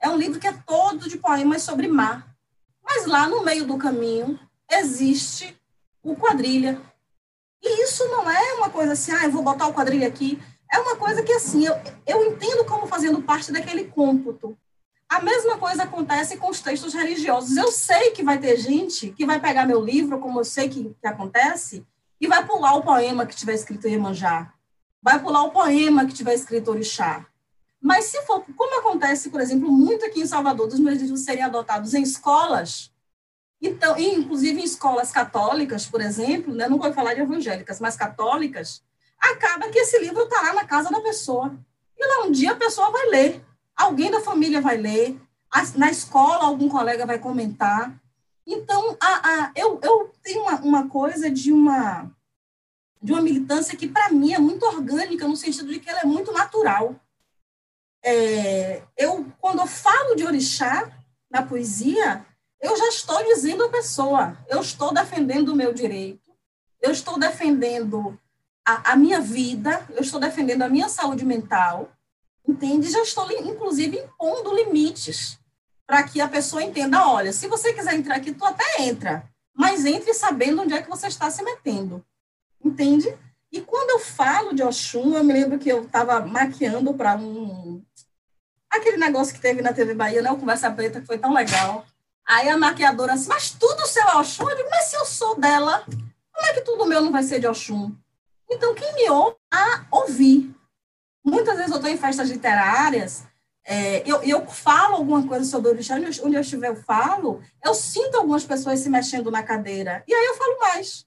[SPEAKER 4] É um livro que é todo de poemas sobre mar. Mas lá no meio do caminho existe o quadrilha. E isso não é uma coisa assim, ah, eu vou botar o quadrilha aqui é uma coisa que, assim, eu, eu entendo como fazendo parte daquele cômputo. A mesma coisa acontece com os textos religiosos. Eu sei que vai ter gente que vai pegar meu livro, como eu sei que, que acontece, e vai pular o poema que tiver escrito Iemanjá. Vai pular o poema que tiver escrito Orixá. Mas se for, como acontece, por exemplo, muito aqui em Salvador, dos meus livros serem adotados em escolas, então, inclusive em escolas católicas, por exemplo, né, não vou falar de evangélicas, mas católicas, acaba que esse livro está lá na casa da pessoa. E lá um dia a pessoa vai ler, alguém da família vai ler, na escola algum colega vai comentar. Então, a, a, eu, eu tenho uma, uma coisa de uma, de uma militância que, para mim, é muito orgânica, no sentido de que ela é muito natural. É, eu, quando eu falo de orixá na poesia, eu já estou dizendo à pessoa, eu estou defendendo o meu direito, eu estou defendendo a, a minha vida, eu estou defendendo a minha saúde mental, entende? Já estou, inclusive, impondo limites para que a pessoa entenda, olha, se você quiser entrar aqui, tu até entra, mas entre sabendo onde é que você está se metendo, entende? E quando eu falo de Oxum, eu me lembro que eu estava maquiando para um... Aquele negócio que teve na TV Bahia, né? O Conversa Preta, que foi tão legal. Aí a maquiadora assim, mas tudo seu é Oxum? Eu digo, mas se eu sou dela, como é que tudo meu não vai ser de Oxum? Então, quem me ouve, a ouvir. Muitas vezes eu estou em festas literárias, é, eu, eu falo alguma coisa sobre o orixá, onde eu estiver eu falo, eu sinto algumas pessoas se mexendo na cadeira, e aí eu falo mais.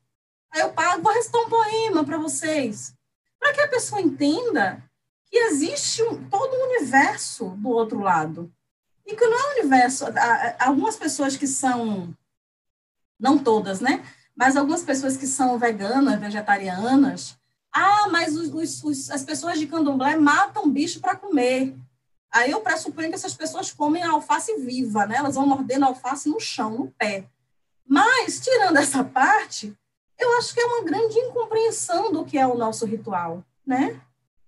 [SPEAKER 4] Aí eu paro, vou recitar um poema para vocês. para que a pessoa entenda que existe um, todo um universo do outro lado. E que não é um universo. Algumas pessoas que são, não todas, né? Mas algumas pessoas que são veganas, vegetarianas, ah, mas os, os, as pessoas de candomblé matam bicho para comer. Aí eu pressuponho que essas pessoas comem a alface viva, né? Elas vão mordendo a alface no chão, no pé. Mas, tirando essa parte, eu acho que é uma grande incompreensão do que é o nosso ritual, né?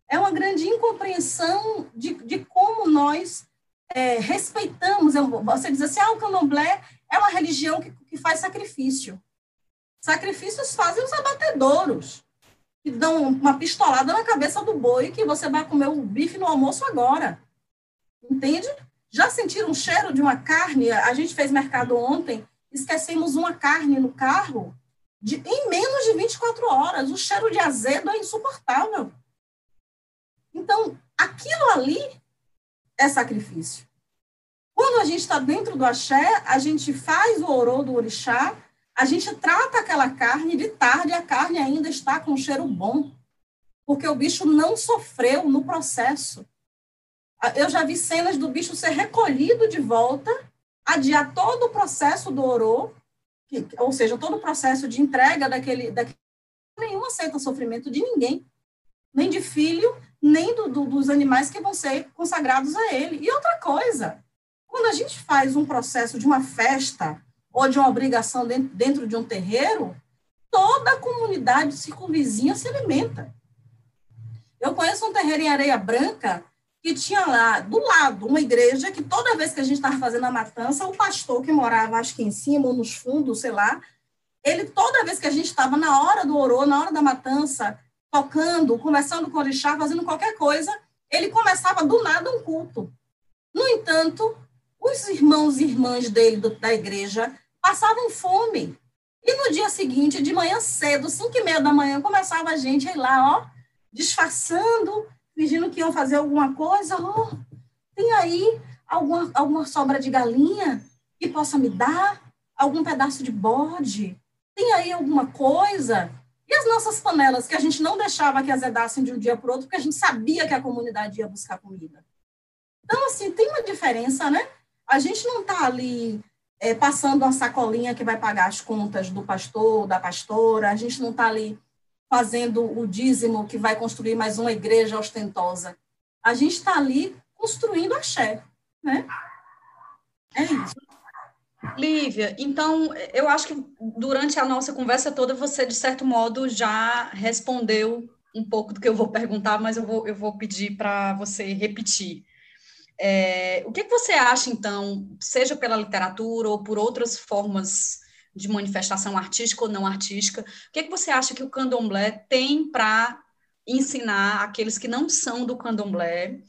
[SPEAKER 4] É uma grande incompreensão de, de como nós é, respeitamos. Você diz assim, ah, o candomblé é uma religião que, que faz sacrifício. Sacrifícios fazem os abatedouros, que dão uma pistolada na cabeça do boi que você vai comer o bife no almoço agora. Entende? Já sentiram o cheiro de uma carne? A gente fez mercado ontem, esquecemos uma carne no carro de, em menos de 24 horas. O cheiro de azedo é insuportável. Então, aquilo ali é sacrifício. Quando a gente está dentro do axé, a gente faz o orô do orixá, a gente trata aquela carne, de tarde a carne ainda está com um cheiro bom, porque o bicho não sofreu no processo. Eu já vi cenas do bicho ser recolhido de volta, adiar todo o processo do orô, ou seja, todo o processo de entrega daquele, daquele. Nenhum aceita sofrimento de ninguém, nem de filho, nem do, do, dos animais que vão ser consagrados a ele. E outra coisa, quando a gente faz um processo de uma festa ou de uma obrigação dentro, de um terreiro, toda a comunidade circunvizinha se alimenta. Eu conheço um terreiro em Areia Branca que tinha lá do lado uma igreja que toda vez que a gente estava fazendo a matança, o pastor que morava, acho que em cima ou nos fundos, sei lá, ele toda vez que a gente estava na hora do orô, na hora da matança, tocando, conversando com o orixá, fazendo qualquer coisa, ele começava do nada um culto. No entanto, os irmãos e irmãs dele do, da igreja passavam fome. E no dia seguinte, de manhã cedo, cinco e meia da manhã, começava a gente a ir lá, ó, disfarçando, fingindo que iam fazer alguma coisa. Oh, tem aí alguma, alguma sobra de galinha que possa me dar? Algum pedaço de bode? Tem aí alguma coisa? E as nossas panelas, que a gente não deixava que azedassem de um dia para o outro, porque a gente sabia que a comunidade ia buscar comida. Então, assim, tem uma diferença, né? A gente não está ali é, passando uma sacolinha que vai pagar as contas do pastor, da pastora, a gente não está ali fazendo o dízimo que vai construir mais uma igreja ostentosa. A gente está ali construindo a Xé, né? É isso.
[SPEAKER 3] Lívia, então eu acho que durante a nossa conversa toda você, de certo modo, já respondeu um pouco do que eu vou perguntar, mas eu vou, eu vou pedir para você repetir. É, o que, que você acha, então, seja pela literatura ou por outras formas de manifestação artística ou não artística, o que, que você acha que o candomblé tem para ensinar aqueles que não são do candomblé?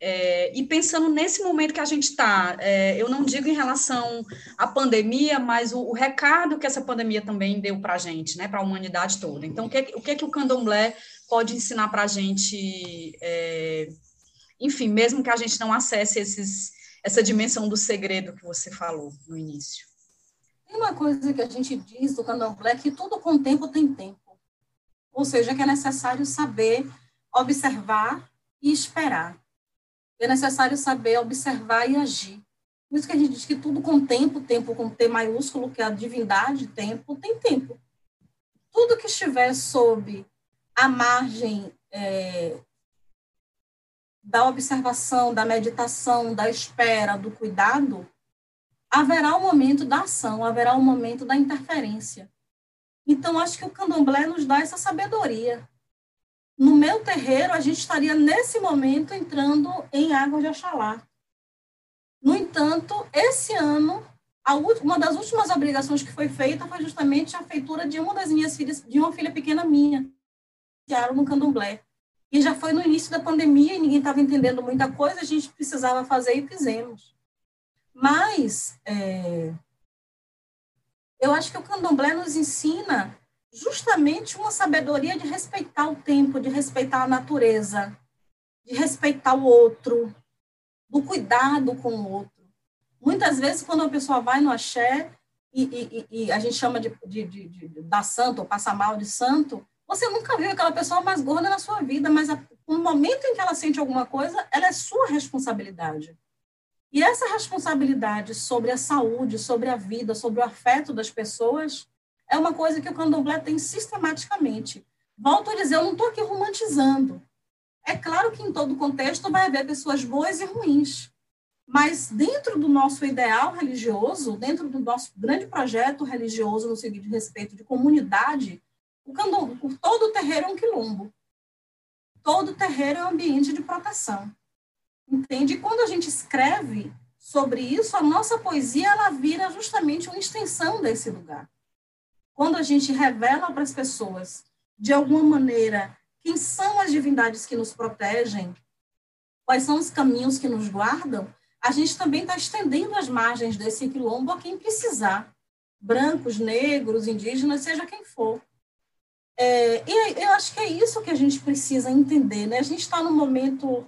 [SPEAKER 3] É, e pensando nesse momento que a gente está, é, eu não digo em relação à pandemia, mas o, o recado que essa pandemia também deu para a gente, né, para a humanidade toda. Então, o que, o que, que o candomblé pode ensinar para a gente é, enfim, mesmo que a gente não acesse esses, essa dimensão do segredo que você falou no início.
[SPEAKER 4] Tem uma coisa que a gente diz do candomblé que tudo com tempo tem tempo. Ou seja, que é necessário saber observar e esperar. É necessário saber observar e agir. Por isso que a gente diz que tudo com tempo, tempo com T maiúsculo, que é a divindade, tempo, tem tempo. Tudo que estiver sob a margem é, da observação, da meditação, da espera, do cuidado, haverá o um momento da ação, haverá o um momento da interferência. Então, acho que o candomblé nos dá essa sabedoria. No meu terreiro, a gente estaria nesse momento entrando em água de Oxalá. No entanto, esse ano, uma das últimas obrigações que foi feita foi justamente a feitura de uma das minhas filhas, de uma filha pequena minha, que era no candomblé. E já foi no início da pandemia e ninguém estava entendendo muita coisa, a gente precisava fazer e fizemos. Mas é, eu acho que o candomblé nos ensina justamente uma sabedoria de respeitar o tempo, de respeitar a natureza, de respeitar o outro, do cuidado com o outro. Muitas vezes, quando a pessoa vai no axé, e, e, e a gente chama de, de, de, de dar santo, ou passar mal de santo, Você nunca viu aquela pessoa mais gorda na sua vida, mas no momento em que ela sente alguma coisa, ela é sua responsabilidade. E essa responsabilidade sobre a saúde, sobre a vida, sobre o afeto das pessoas, é uma coisa que o candomblé tem sistematicamente. Volto a dizer, eu não estou aqui romantizando. É claro que em todo contexto vai haver pessoas boas e ruins. Mas dentro do nosso ideal religioso, dentro do nosso grande projeto religioso no sentido de respeito de comunidade, o todo o terreiro é um quilombo. Todo terreiro é um ambiente de proteção. Entende? E quando a gente escreve sobre isso, a nossa poesia ela vira justamente uma extensão desse lugar. Quando a gente revela para as pessoas, de alguma maneira, quem são as divindades que nos protegem, quais são os caminhos que nos guardam, a gente também está estendendo as margens desse quilombo a quem precisar, brancos, negros, indígenas, seja quem for. É, e eu acho que é isso que a gente precisa entender, né? A gente está num momento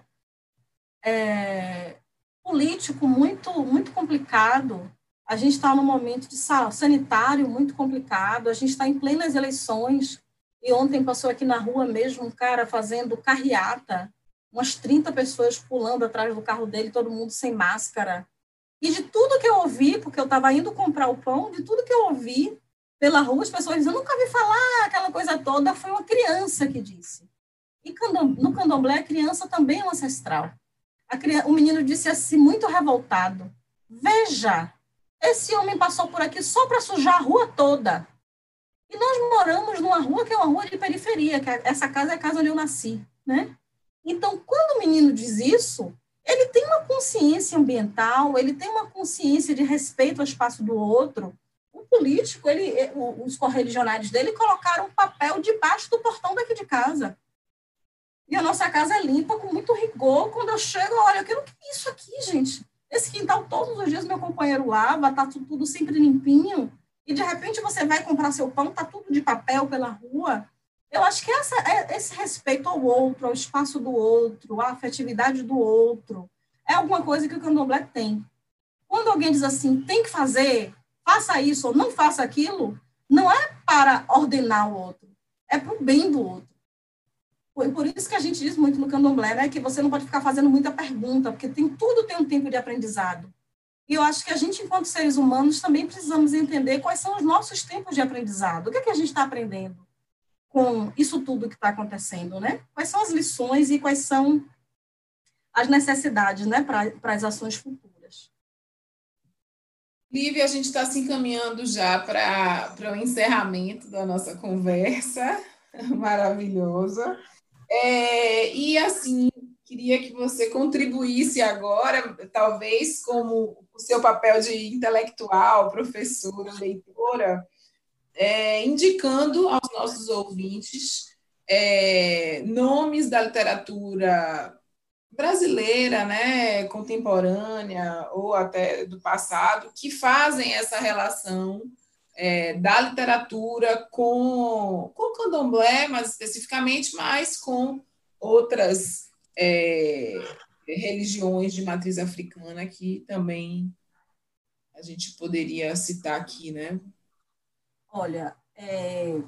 [SPEAKER 4] é, político muito, muito complicado, a gente está num momento de sanitário muito complicado, a gente está em plenas eleições, e ontem passou aqui na rua mesmo um cara fazendo carreata, umas 30 pessoas pulando atrás do carro dele, todo mundo sem máscara. E de tudo que eu ouvi, porque eu estava indo comprar o pão, de tudo que eu ouvi pela rua, as pessoas dizem, eu nunca vi falar aquela coisa toda, foi uma criança que disse. E no candomblé, a criança também é um ancestral. Criança, o menino disse assim, muito revoltado, veja, esse homem passou por aqui só para sujar a rua toda. E nós moramos numa rua que é uma rua de periferia, que é, essa casa é a casa onde eu nasci, né? Então, quando o menino diz isso, ele tem uma consciência ambiental, ele tem uma consciência de respeito ao espaço do outro. Político, ele, os correligionários dele colocaram papel debaixo do portão daqui de casa. E a nossa casa é limpa com muito rigor. Quando eu chego, olha, eu quero que é isso aqui, gente. Esse quintal, todos os dias, meu companheiro lava, tá tudo sempre limpinho. E de repente você vai comprar seu pão, tá tudo de papel pela rua. Eu acho que essa, é, esse respeito ao outro, ao espaço do outro, à afetividade do outro, é alguma coisa que o candomblé tem. Quando alguém diz assim, tem que fazer, faça isso ou não faça aquilo, não é para ordenar o outro, é para o bem do outro. Por, por isso que a gente diz muito no candomblé, né, que você não pode ficar fazendo muita pergunta, porque tem tudo tem um tempo de aprendizado. E eu acho que a gente, enquanto seres humanos, também precisamos entender quais são os nossos tempos de aprendizado. O que é que a gente está aprendendo? com isso tudo que está acontecendo, né? Quais são as lições e quais são as necessidades, né, para as ações futuras?
[SPEAKER 2] Lívia, a gente está se encaminhando já para o encerramento da nossa conversa maravilhosa. É, e assim, queria que você contribuísse agora, talvez como o seu papel de intelectual, professora, leitora, é, indicando aos nossos ouvintes é, nomes da literatura brasileira, né, contemporânea ou até do passado, que fazem essa relação é, da literatura com, com o candomblé, mais especificamente, mas com outras é, religiões de matriz africana que também a gente poderia citar aqui, né?
[SPEAKER 4] Olha, é,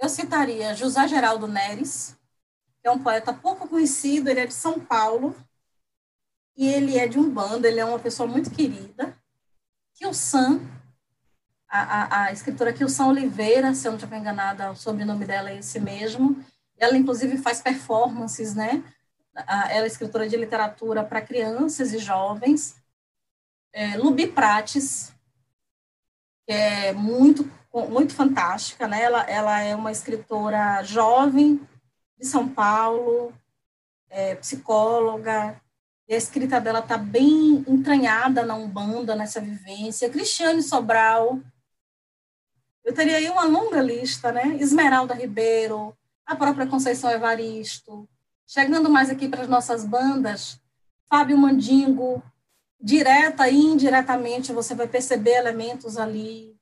[SPEAKER 4] eu citaria José Geraldo Neres, é um poeta pouco conhecido, ele é de São Paulo, e ele é de um bando, ele é uma pessoa muito querida. Kilsan, a, a, a escritora Kilsan Oliveira, se eu não estiver enganada, o sobrenome dela é esse mesmo. Ela, inclusive, faz performances, né? Ela é escritora de literatura para crianças e jovens. É, Lubi Prates, que é muito muito fantástica, né? Ela, ela é uma escritora jovem de São Paulo, é, psicóloga, e a escrita dela está bem entranhada na Umbanda, nessa vivência. Cristiane Sobral, eu teria aí uma longa lista, né? Esmeralda Ribeiro, a própria Conceição Evaristo. Chegando mais aqui para as nossas bandas, Fábio Mandingo, direta e indiretamente você vai perceber elementos ali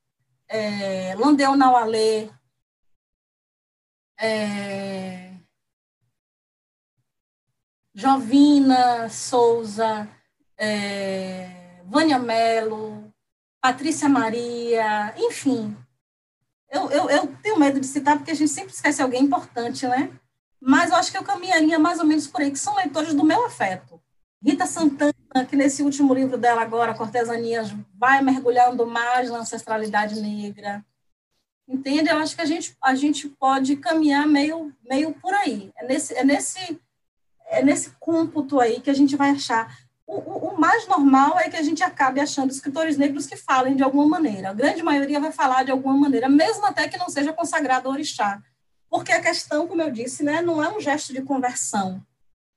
[SPEAKER 4] é, Landeu Naualê, é, Jovina Souza, é, Vânia Mello, Patrícia Maria, enfim, Eu, eu, eu tenho medo de citar porque a gente sempre esquece alguém importante, né? Mas eu acho que eu caminharia mais ou menos por aí, que são leitores do meu afeto. Rita Santana, que nesse último livro dela agora, Cortesanias, vai mergulhando mais na ancestralidade negra. Entende? Eu acho que a gente, a gente pode caminhar meio, meio por aí. É nesse, é, nesse, é nesse cômputo aí que a gente vai achar. O, o, o, mais normal é que a gente acabe achando escritores negros que falem de alguma maneira. A grande maioria vai falar de alguma maneira, mesmo até que não seja consagrado ao orixá. Porque a questão, como eu disse, né, não é um gesto de conversão,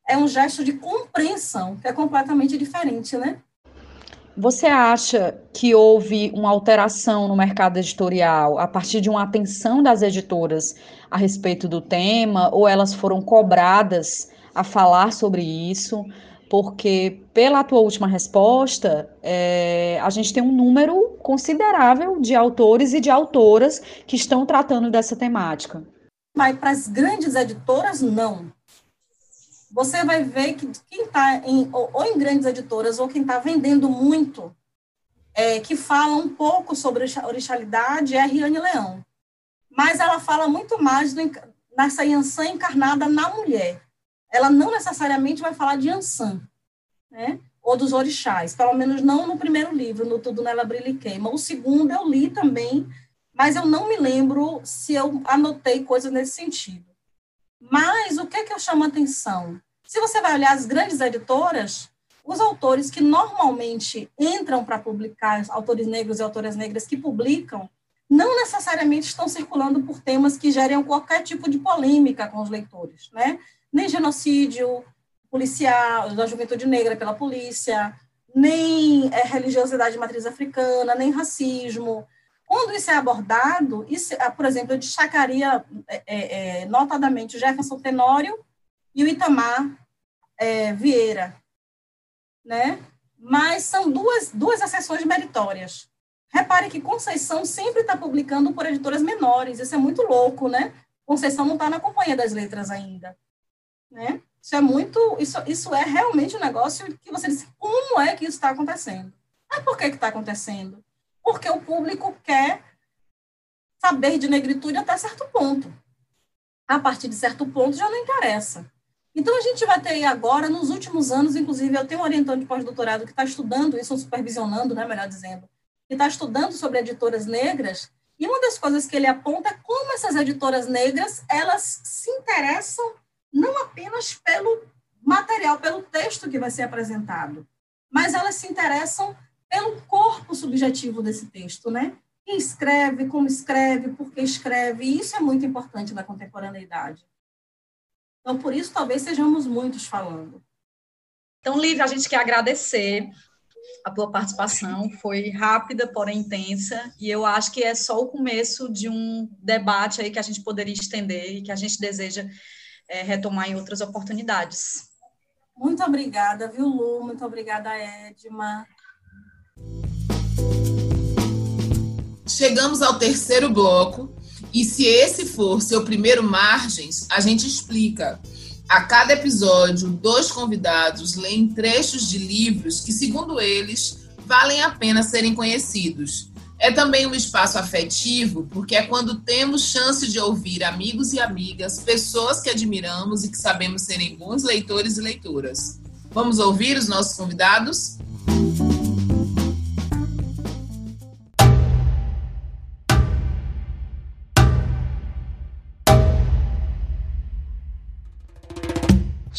[SPEAKER 4] é um gesto de compreensão, que é completamente diferente, né?
[SPEAKER 3] Você acha que houve uma alteração no mercado editorial a partir de uma atenção das editoras a respeito do tema, ou elas foram cobradas a falar sobre isso? Porque, pela tua última resposta, é, a gente tem um número considerável de autores e de autoras que estão tratando dessa temática.
[SPEAKER 4] Mas para as grandes editoras, não. Você vai ver que quem está em, ou, ou, em grandes editoras, ou quem está vendendo muito, é, que fala um pouco sobre orixalidade, é a Riane Leão. Mas ela fala muito mais do, nessa Yansan encarnada na mulher. Ela não necessariamente vai falar de Yansan, né? ou dos orixás, pelo menos não no primeiro livro, no Tudo Nela Brilha e Queima. O segundo eu li também, mas eu não me lembro se eu anotei coisas nesse sentido. Mas o que, é que eu chamo a atenção? Se você vai olhar as grandes editoras, os autores que normalmente entram para publicar, autores negros e autoras negras que publicam, não necessariamente estão circulando por temas que gerem qualquer tipo de polêmica com os leitores, né? Nem genocídio policial, da juventude negra pela polícia, nem é, religiosidade de matriz africana, nem racismo, quando isso é abordado, isso, ah, por exemplo, eu destacaria é, é, é, notadamente o Jefferson Tenório e o Itamar é, Vieira, né? Mas são duas, duas exceções meritórias. Repare que Conceição sempre está publicando por editoras menores, isso é muito louco, né? Conceição não está na Companhia das Letras ainda, né? Isso é muito, isso, isso é realmente um negócio que você diz, como é que isso está acontecendo? Mas por que está acontecendo? porque o público quer saber de negritude até certo ponto. A partir de certo ponto já não interessa. Então, a gente vai ter agora, nos últimos anos, inclusive, eu tenho um orientante de pós-doutorado que está estudando isso, supervisionando, né, melhor dizendo, que está estudando sobre editoras negras, e uma das coisas que ele aponta é como essas editoras negras, elas se interessam não apenas pelo material, pelo texto que vai ser apresentado, mas elas se interessam pelo corpo subjetivo desse texto, né? Quem escreve, como escreve, por que escreve, e isso é muito importante na contemporaneidade. Então, por isso, talvez sejamos muitos falando.
[SPEAKER 3] Então, Lívia, a gente quer agradecer a tua participação, foi rápida, porém intensa, e eu acho que é só o começo de um debate aí que a gente poderia estender e que a gente deseja é, retomar em outras oportunidades.
[SPEAKER 4] Muito obrigada, viu, Lu? Muito obrigada, Edma.
[SPEAKER 2] Chegamos ao terceiro bloco e se esse for seu primeiro Margens, a gente explica. A cada episódio, dois convidados leem trechos de livros que, segundo eles, valem a pena serem conhecidos. É também um espaço afetivo, porque é quando temos chance de ouvir amigos e amigas, pessoas que admiramos e que sabemos serem bons leitores e leitoras. Vamos ouvir os nossos convidados?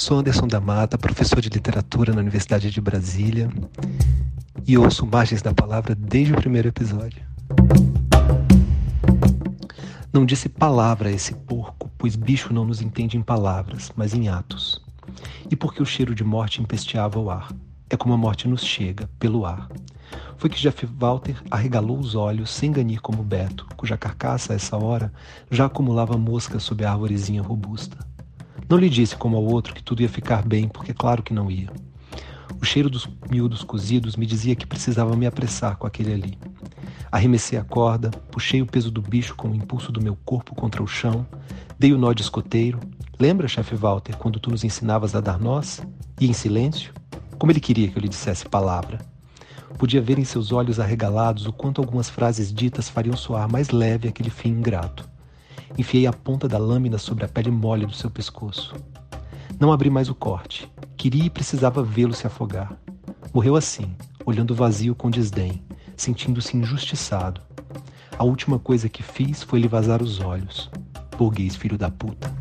[SPEAKER 11] Sou Anderson da Mata, professor de literatura na Universidade de Brasília e ouço Margens da Palavra desde o primeiro episódio. Não disse palavra a esse porco, pois bicho não nos entende em palavras, mas em atos. E porque o cheiro de morte empesteava o ar. É como a morte nos chega, pelo ar. Foi que Jeff Walter arregalou os olhos sem ganir como Beto, cuja carcaça, a essa hora, já acumulava moscas sob a árvorezinha robusta. Não lhe disse como ao outro que tudo ia ficar bem, porque claro que não ia. O cheiro dos miúdos cozidos me dizia que precisava me apressar com aquele ali. Arremessei a corda, puxei o peso do bicho com o impulso do meu corpo contra o chão, dei o nó de escoteiro. Lembra, chefe Walter, quando tu nos ensinavas a dar nós? E em silêncio? Como ele queria que eu lhe dissesse palavra. Podia ver em seus olhos arregalados o quanto algumas frases ditas fariam soar mais leve aquele fim ingrato. Enfiei a ponta da lâmina sobre a pele mole do seu pescoço. Não abri mais o corte. Queria e precisava vê-lo se afogar. Morreu assim, olhando o vazio com desdém, sentindo-se injustiçado. A última coisa que fiz foi lhe vazar os olhos. Burguês filho da puta.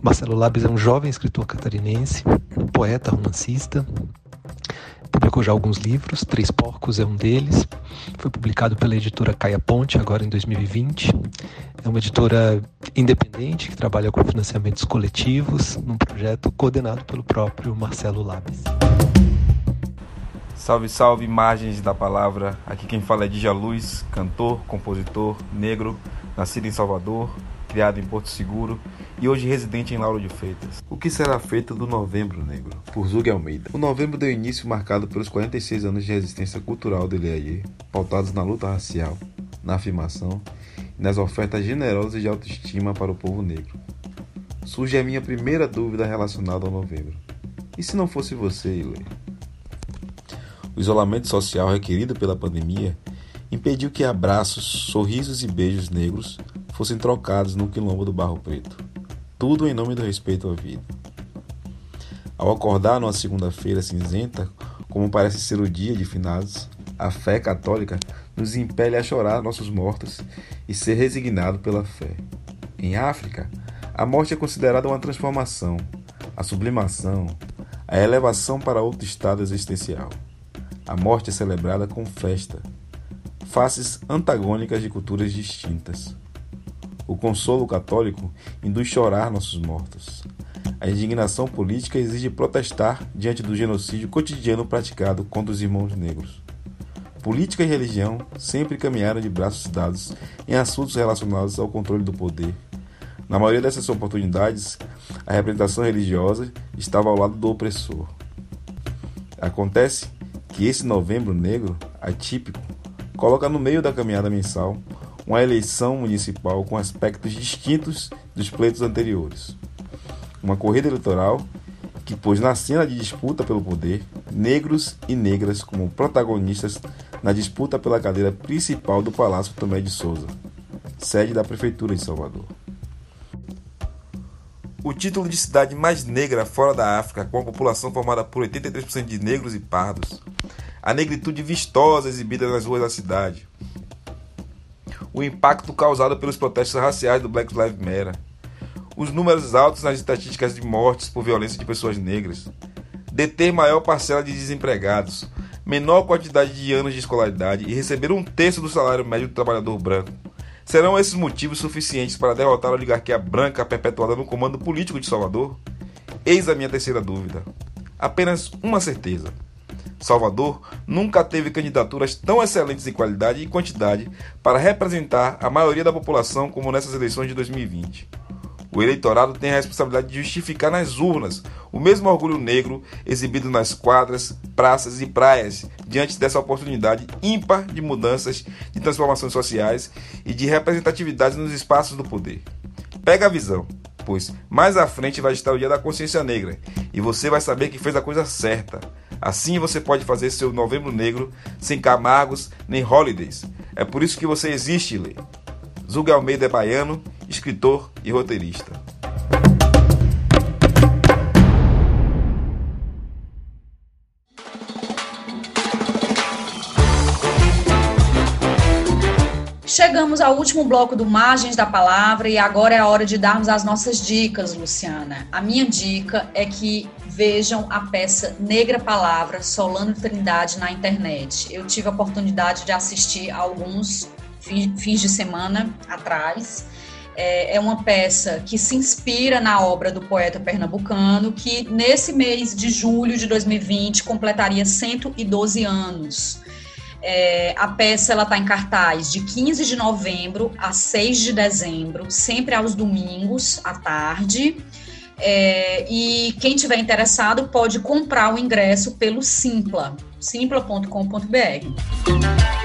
[SPEAKER 11] Marcelo Labes é um jovem escritor catarinense, poeta romancista. Publicou já alguns livros, Três Porcos é um deles. Foi publicado pela editora Caia Ponte, agora em 2020. É uma editora independente que trabalha com financiamentos coletivos, num projeto coordenado pelo próprio Marcelo Labes.
[SPEAKER 12] Salve, salve, margens da palavra. Aqui quem fala é Dija Luz, cantor, compositor, negro, nascido em Salvador, criado em Porto Seguro e hoje residente em Lauro de Freitas. O que será feito do Novembro Negro? Por Zug Almeida. O novembro deu início marcado pelos 46 anos de resistência cultural de Leaie, pautados na luta racial, na afirmação e nas ofertas generosas de autoestima para o povo negro. Surge a minha primeira dúvida relacionada ao novembro. E se não fosse você, Ile? O isolamento social requerido pela pandemia impediu que abraços, sorrisos e beijos negros fossem trocados no quilombo do Barro Preto. Tudo em nome do respeito à vida. Ao acordar numa segunda-feira cinzenta, como parece ser o dia de finados, a fé católica nos impele a chorar nossos mortos e ser resignado pela fé. Em África, a morte é considerada uma transformação, a sublimação, a elevação para outro estado existencial. A morte é celebrada com festa, faces antagônicas de culturas distintas. O consolo católico induz chorar nossos mortos. A indignação política exige protestar diante do genocídio cotidiano praticado contra os irmãos negros. Política e religião sempre caminharam de braços dados em assuntos relacionados ao controle do poder. Na maioria dessas oportunidades, a representação religiosa estava ao lado do opressor. Acontece que esse novembro negro, atípico, coloca no meio da caminhada mensal uma eleição municipal com aspectos distintos dos pleitos anteriores. Uma corrida eleitoral que pôs na cena de disputa pelo poder negros e negras como protagonistas na disputa pela cadeira principal do Palácio Tomé de Souza, sede da Prefeitura de Salvador. O título de cidade mais negra fora da África, com a população formada por 83% de negros e pardos, a negritude vistosa exibida nas ruas da cidade, o impacto causado pelos protestos raciais do Black Lives Matter, os números altos nas estatísticas de mortes por violência de pessoas negras, deter maior parcela de desempregados, menor quantidade de anos de escolaridade e receber um terço do salário médio do trabalhador branco. Serão esses motivos suficientes para derrotar a oligarquia branca perpetuada no comando político de Salvador? Eis a minha terceira dúvida. Apenas uma certeza. Salvador nunca teve candidaturas tão excelentes em qualidade e quantidade para representar a maioria da população como nessas eleições de 2020. O eleitorado tem a responsabilidade de justificar nas urnas o mesmo orgulho negro exibido nas quadras, praças e praias diante dessa oportunidade ímpar de mudanças, de transformações sociais e de representatividade nos espaços do poder. Pega a visão, pois mais à frente vai estar o Dia da Consciência Negra e você vai saber que fez a coisa certa. Assim você pode fazer seu Novembro Negro sem camargos nem holidays. É por isso que você existe, Lê. Zuga Almeida é baiano, escritor e roteirista.
[SPEAKER 3] Chegamos ao último bloco do Margens da Palavra e agora é a hora de darmos as nossas dicas, Luciana. A minha dica é que vejam a peça Negra Palavra, Solano Trindade na internet. Eu tive a oportunidade de assistir alguns fins de semana atrás. É, é uma peça que se inspira na obra do poeta pernambucano, que nesse mês de julho de 2020 completaria 112 anos. É, a peça está em cartaz de 15 de novembro a 6 de dezembro, sempre aos domingos à tarde. É, e quem tiver interessado pode comprar o ingresso pelo Simpla, simpla.com.br.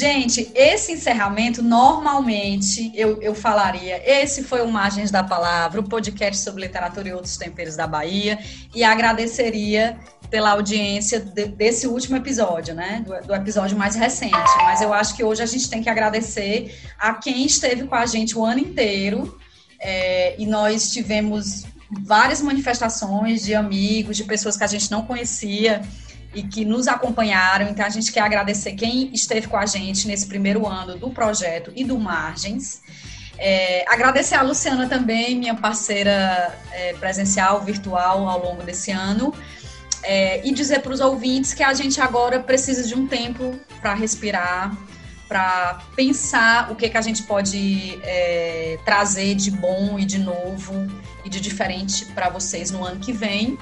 [SPEAKER 3] Gente, esse encerramento, normalmente, eu, eu falaria, esse foi o Margens da Palavra, o podcast sobre literatura e outros temperos da Bahia, e agradeceria pela audiência de, desse último episódio, né? Do, do, episódio mais recente. Mas eu acho que hoje a gente tem que agradecer a quem esteve com a gente o ano inteiro. É, e nós tivemos várias manifestações de amigos, de pessoas que a gente não conhecia e que nos acompanharam. Então, a gente quer agradecer quem esteve com a gente nesse primeiro ano do projeto e do Margens. É, agradecer a Luciana também, minha parceira é, presencial, virtual, ao longo desse ano. É, e dizer para os ouvintes que a gente agora precisa de um tempo para respirar, para pensar o que, que a gente pode é, trazer de bom e de novo e de diferente para vocês no ano que vem.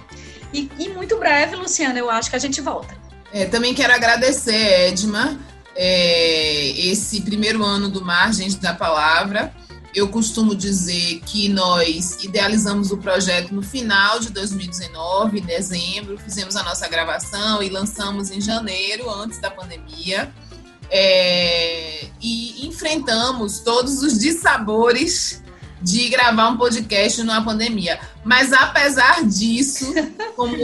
[SPEAKER 3] E, e, muito breve, Luciana, eu acho que a gente volta.
[SPEAKER 2] É, também quero agradecer, Edma, é, esse primeiro ano do Margens da Palavra. Eu costumo dizer que nós idealizamos o projeto no final de 2019, em dezembro, fizemos a nossa gravação e lançamos em janeiro, antes da pandemia. É, e enfrentamos todos os dissabores de gravar um podcast numa pandemia. Mas apesar disso, como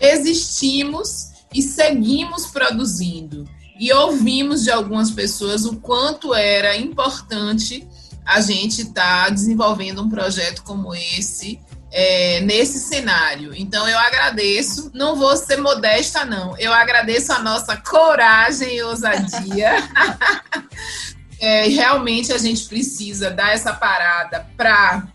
[SPEAKER 2] existimos e seguimos produzindo e ouvimos de algumas pessoas o quanto era importante a gente estar tá desenvolvendo um projeto como esse é, nesse cenário. Então eu agradeço, não vou ser modesta, não. Eu agradeço a nossa coragem e ousadia. é, realmente a gente precisa dar essa parada para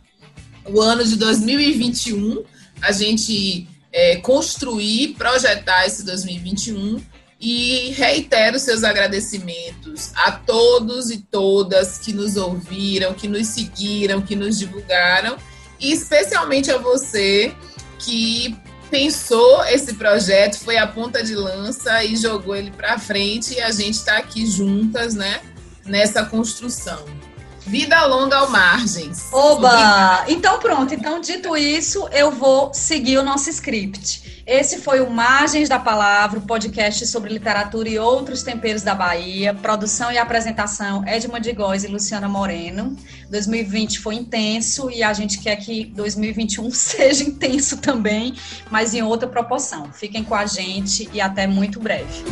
[SPEAKER 2] o ano de 2021, a gente é, construir, projetar esse 2021 e reitero seus agradecimentos a todos e todas que nos ouviram, que nos seguiram, que nos divulgaram. E especialmente a você que pensou esse projeto, foi a ponta de lança e jogou ele para frente. E a gente está aqui juntas, né, nessa construção. Vida longa ao margens.
[SPEAKER 3] Oba! Então pronto, então dito isso, eu vou seguir o nosso script. Esse foi o Margens da Palavra, o podcast sobre literatura e outros temperos da Bahia. Produção e apresentação Edma de Góes e Luciana Moreno. 2020 foi intenso e a gente quer que 2021 seja intenso também, mas em outra proporção. Fiquem com a gente e até muito breve.